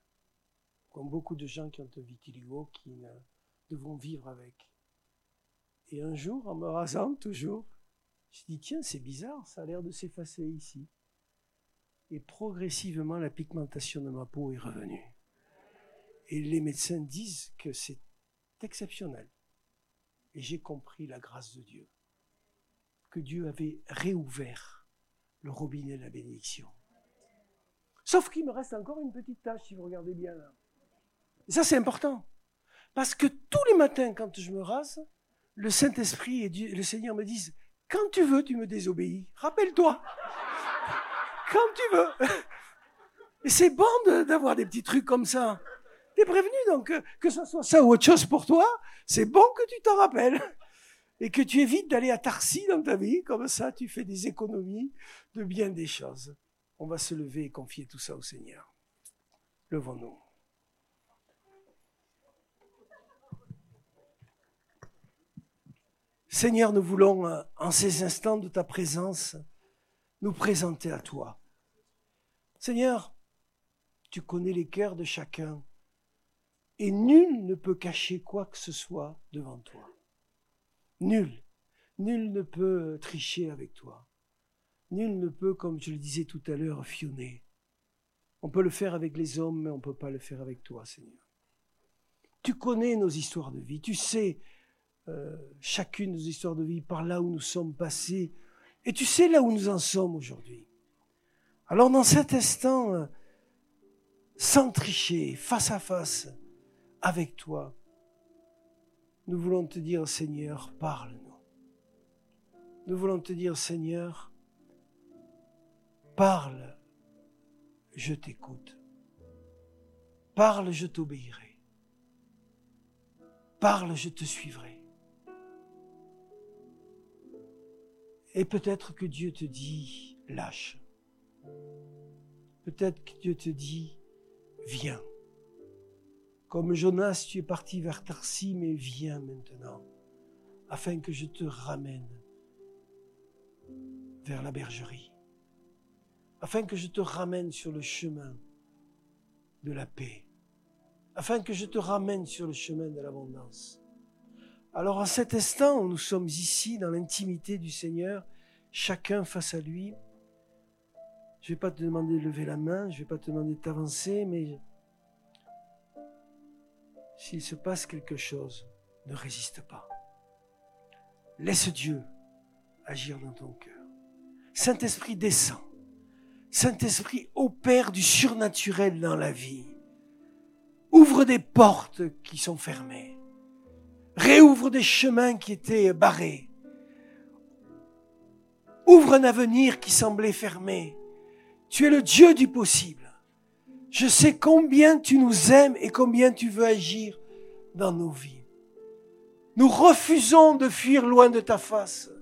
Speaker 1: Comme beaucoup de gens qui ont un vitiligo, qui devront vivre avec. Et un jour, en me rasant toujours, je dis tiens, c'est bizarre, ça a l'air de s'effacer ici et progressivement la pigmentation de ma peau est revenue. Et les médecins disent que c'est exceptionnel. Et j'ai compris la grâce de Dieu, que Dieu avait réouvert le robinet de la bénédiction. Sauf qu'il me reste encore une petite tâche, si vous regardez bien là. Et ça, c'est important. Parce que tous les matins, quand je me rase, le Saint-Esprit et le Seigneur me disent, quand tu veux, tu me désobéis. Rappelle-toi comme tu veux. Et c'est bon d'avoir des petits trucs comme ça. T'es prévenu donc que, que ce soit ça ou autre chose pour toi, c'est bon que tu t'en rappelles et que tu évites d'aller à Tarsi dans ta vie, comme ça tu fais des économies de bien des choses. On va se lever et confier tout ça au Seigneur. Levons-nous. Seigneur, nous voulons, euh, en ces instants de ta présence, nous présenter à toi. Seigneur, tu connais les cœurs de chacun et nul ne peut cacher quoi que ce soit devant toi. Nul. Nul ne peut tricher avec toi. Nul ne peut, comme je le disais tout à l'heure, fionner. On peut le faire avec les hommes, mais on ne peut pas le faire avec toi, Seigneur. Tu connais nos histoires de vie, tu sais euh, chacune de nos histoires de vie par là où nous sommes passés, et tu sais là où nous en sommes aujourd'hui. Alors dans cet instant, euh, sans tricher, face à face, avec toi, nous voulons te dire, Seigneur, parle-nous. Nous voulons te dire, Seigneur, parle, je t'écoute. Parle, je t'obéirai. Parle, je te suivrai. Et peut-être que Dieu te dit, lâche. Peut-être que Dieu te dit, viens. Comme Jonas, tu es parti vers Tarsi, mais viens maintenant, afin que je te ramène vers la bergerie, afin que je te ramène sur le chemin de la paix, afin que je te ramène sur le chemin de l'abondance. Alors en cet instant où nous sommes ici dans l'intimité du Seigneur, chacun face à lui, je ne vais pas te demander de lever la main, je ne vais pas te demander de t'avancer, mais s'il se passe quelque chose, ne résiste pas. Laisse Dieu agir dans ton cœur. Saint-Esprit descend. Saint-Esprit opère du surnaturel dans la vie. Ouvre des portes qui sont fermées. Réouvre des chemins qui étaient barrés. Ouvre un avenir qui semblait fermé. Tu es le Dieu du possible. Je sais combien tu nous aimes et combien tu veux agir dans nos vies. Nous refusons de fuir loin de ta face.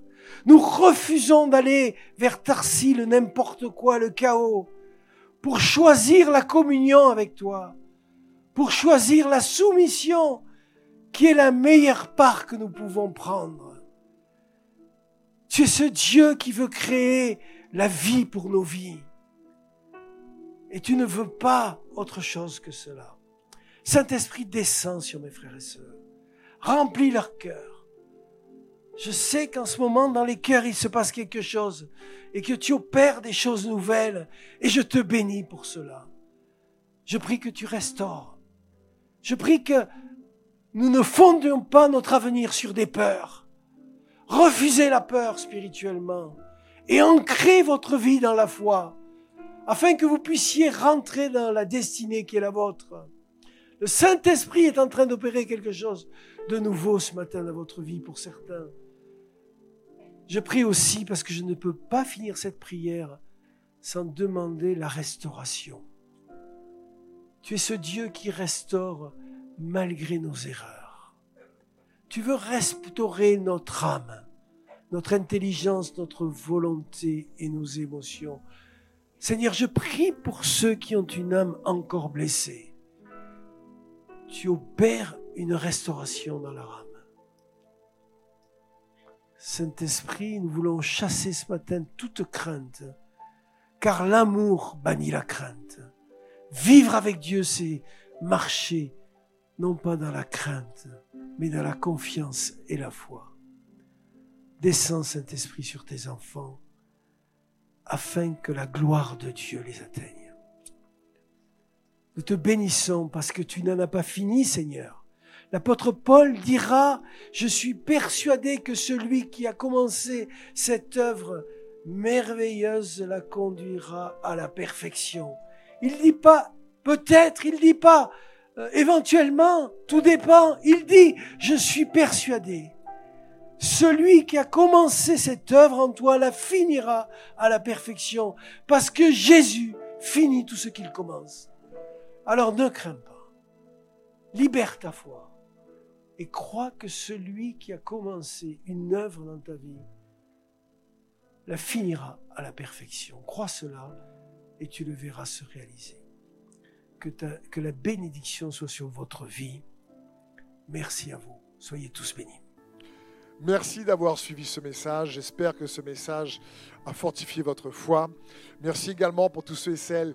Speaker 1: Nous refusons d'aller vers Tarsi, le n'importe quoi, le chaos, pour choisir la communion avec toi, pour choisir la soumission qui est la meilleure part que nous pouvons prendre. Tu es ce Dieu qui veut créer la vie pour nos vies. Et tu ne veux pas autre chose que cela. Saint-Esprit, descend sur mes frères et sœurs. Remplis leur cœur. Je sais qu'en ce moment, dans les cœurs, il se passe quelque chose et que tu opères des choses nouvelles et je te bénis pour cela. Je prie que tu restaures. Je prie que nous ne fondions pas notre avenir sur des peurs. Refusez la peur spirituellement et ancrez votre vie dans la foi afin que vous puissiez rentrer dans la destinée qui est la vôtre. Le Saint-Esprit est en train d'opérer quelque chose de nouveau ce matin dans votre vie pour certains. Je prie aussi parce que je ne peux pas finir cette prière sans demander la restauration. Tu es ce Dieu qui restaure malgré nos erreurs. Tu veux restaurer notre âme, notre intelligence, notre volonté et nos émotions. Seigneur, je prie pour ceux qui ont une âme encore blessée. Tu opères une restauration dans leur âme. Saint-Esprit, nous voulons chasser ce matin toute crainte, car l'amour bannit la crainte. Vivre avec Dieu, c'est marcher non pas dans la crainte, mais dans la confiance et la foi. Descends, Saint-Esprit, sur tes enfants, afin que la gloire de Dieu les atteigne. Nous te bénissons parce que tu n'en as pas fini, Seigneur. L'apôtre Paul dira, je suis persuadé que celui qui a commencé cette œuvre merveilleuse la conduira à la perfection. Il dit pas peut-être, il dit pas euh, éventuellement, tout dépend. Il dit, je suis persuadé. Celui qui a commencé cette œuvre en toi la finira à la perfection, parce que Jésus finit tout ce qu'il commence. Alors ne crains pas. Libère ta foi et crois que celui qui a commencé une œuvre dans ta vie la finira à la perfection. Crois cela et tu le verras se réaliser que, la bénédiction soit sur votre vie. Merci à vous. Soyez tous bénis.
Speaker 2: Merci d'avoir suivi ce message. J'espère que ce message a fortifié votre foi. Merci également pour tous ceux et celles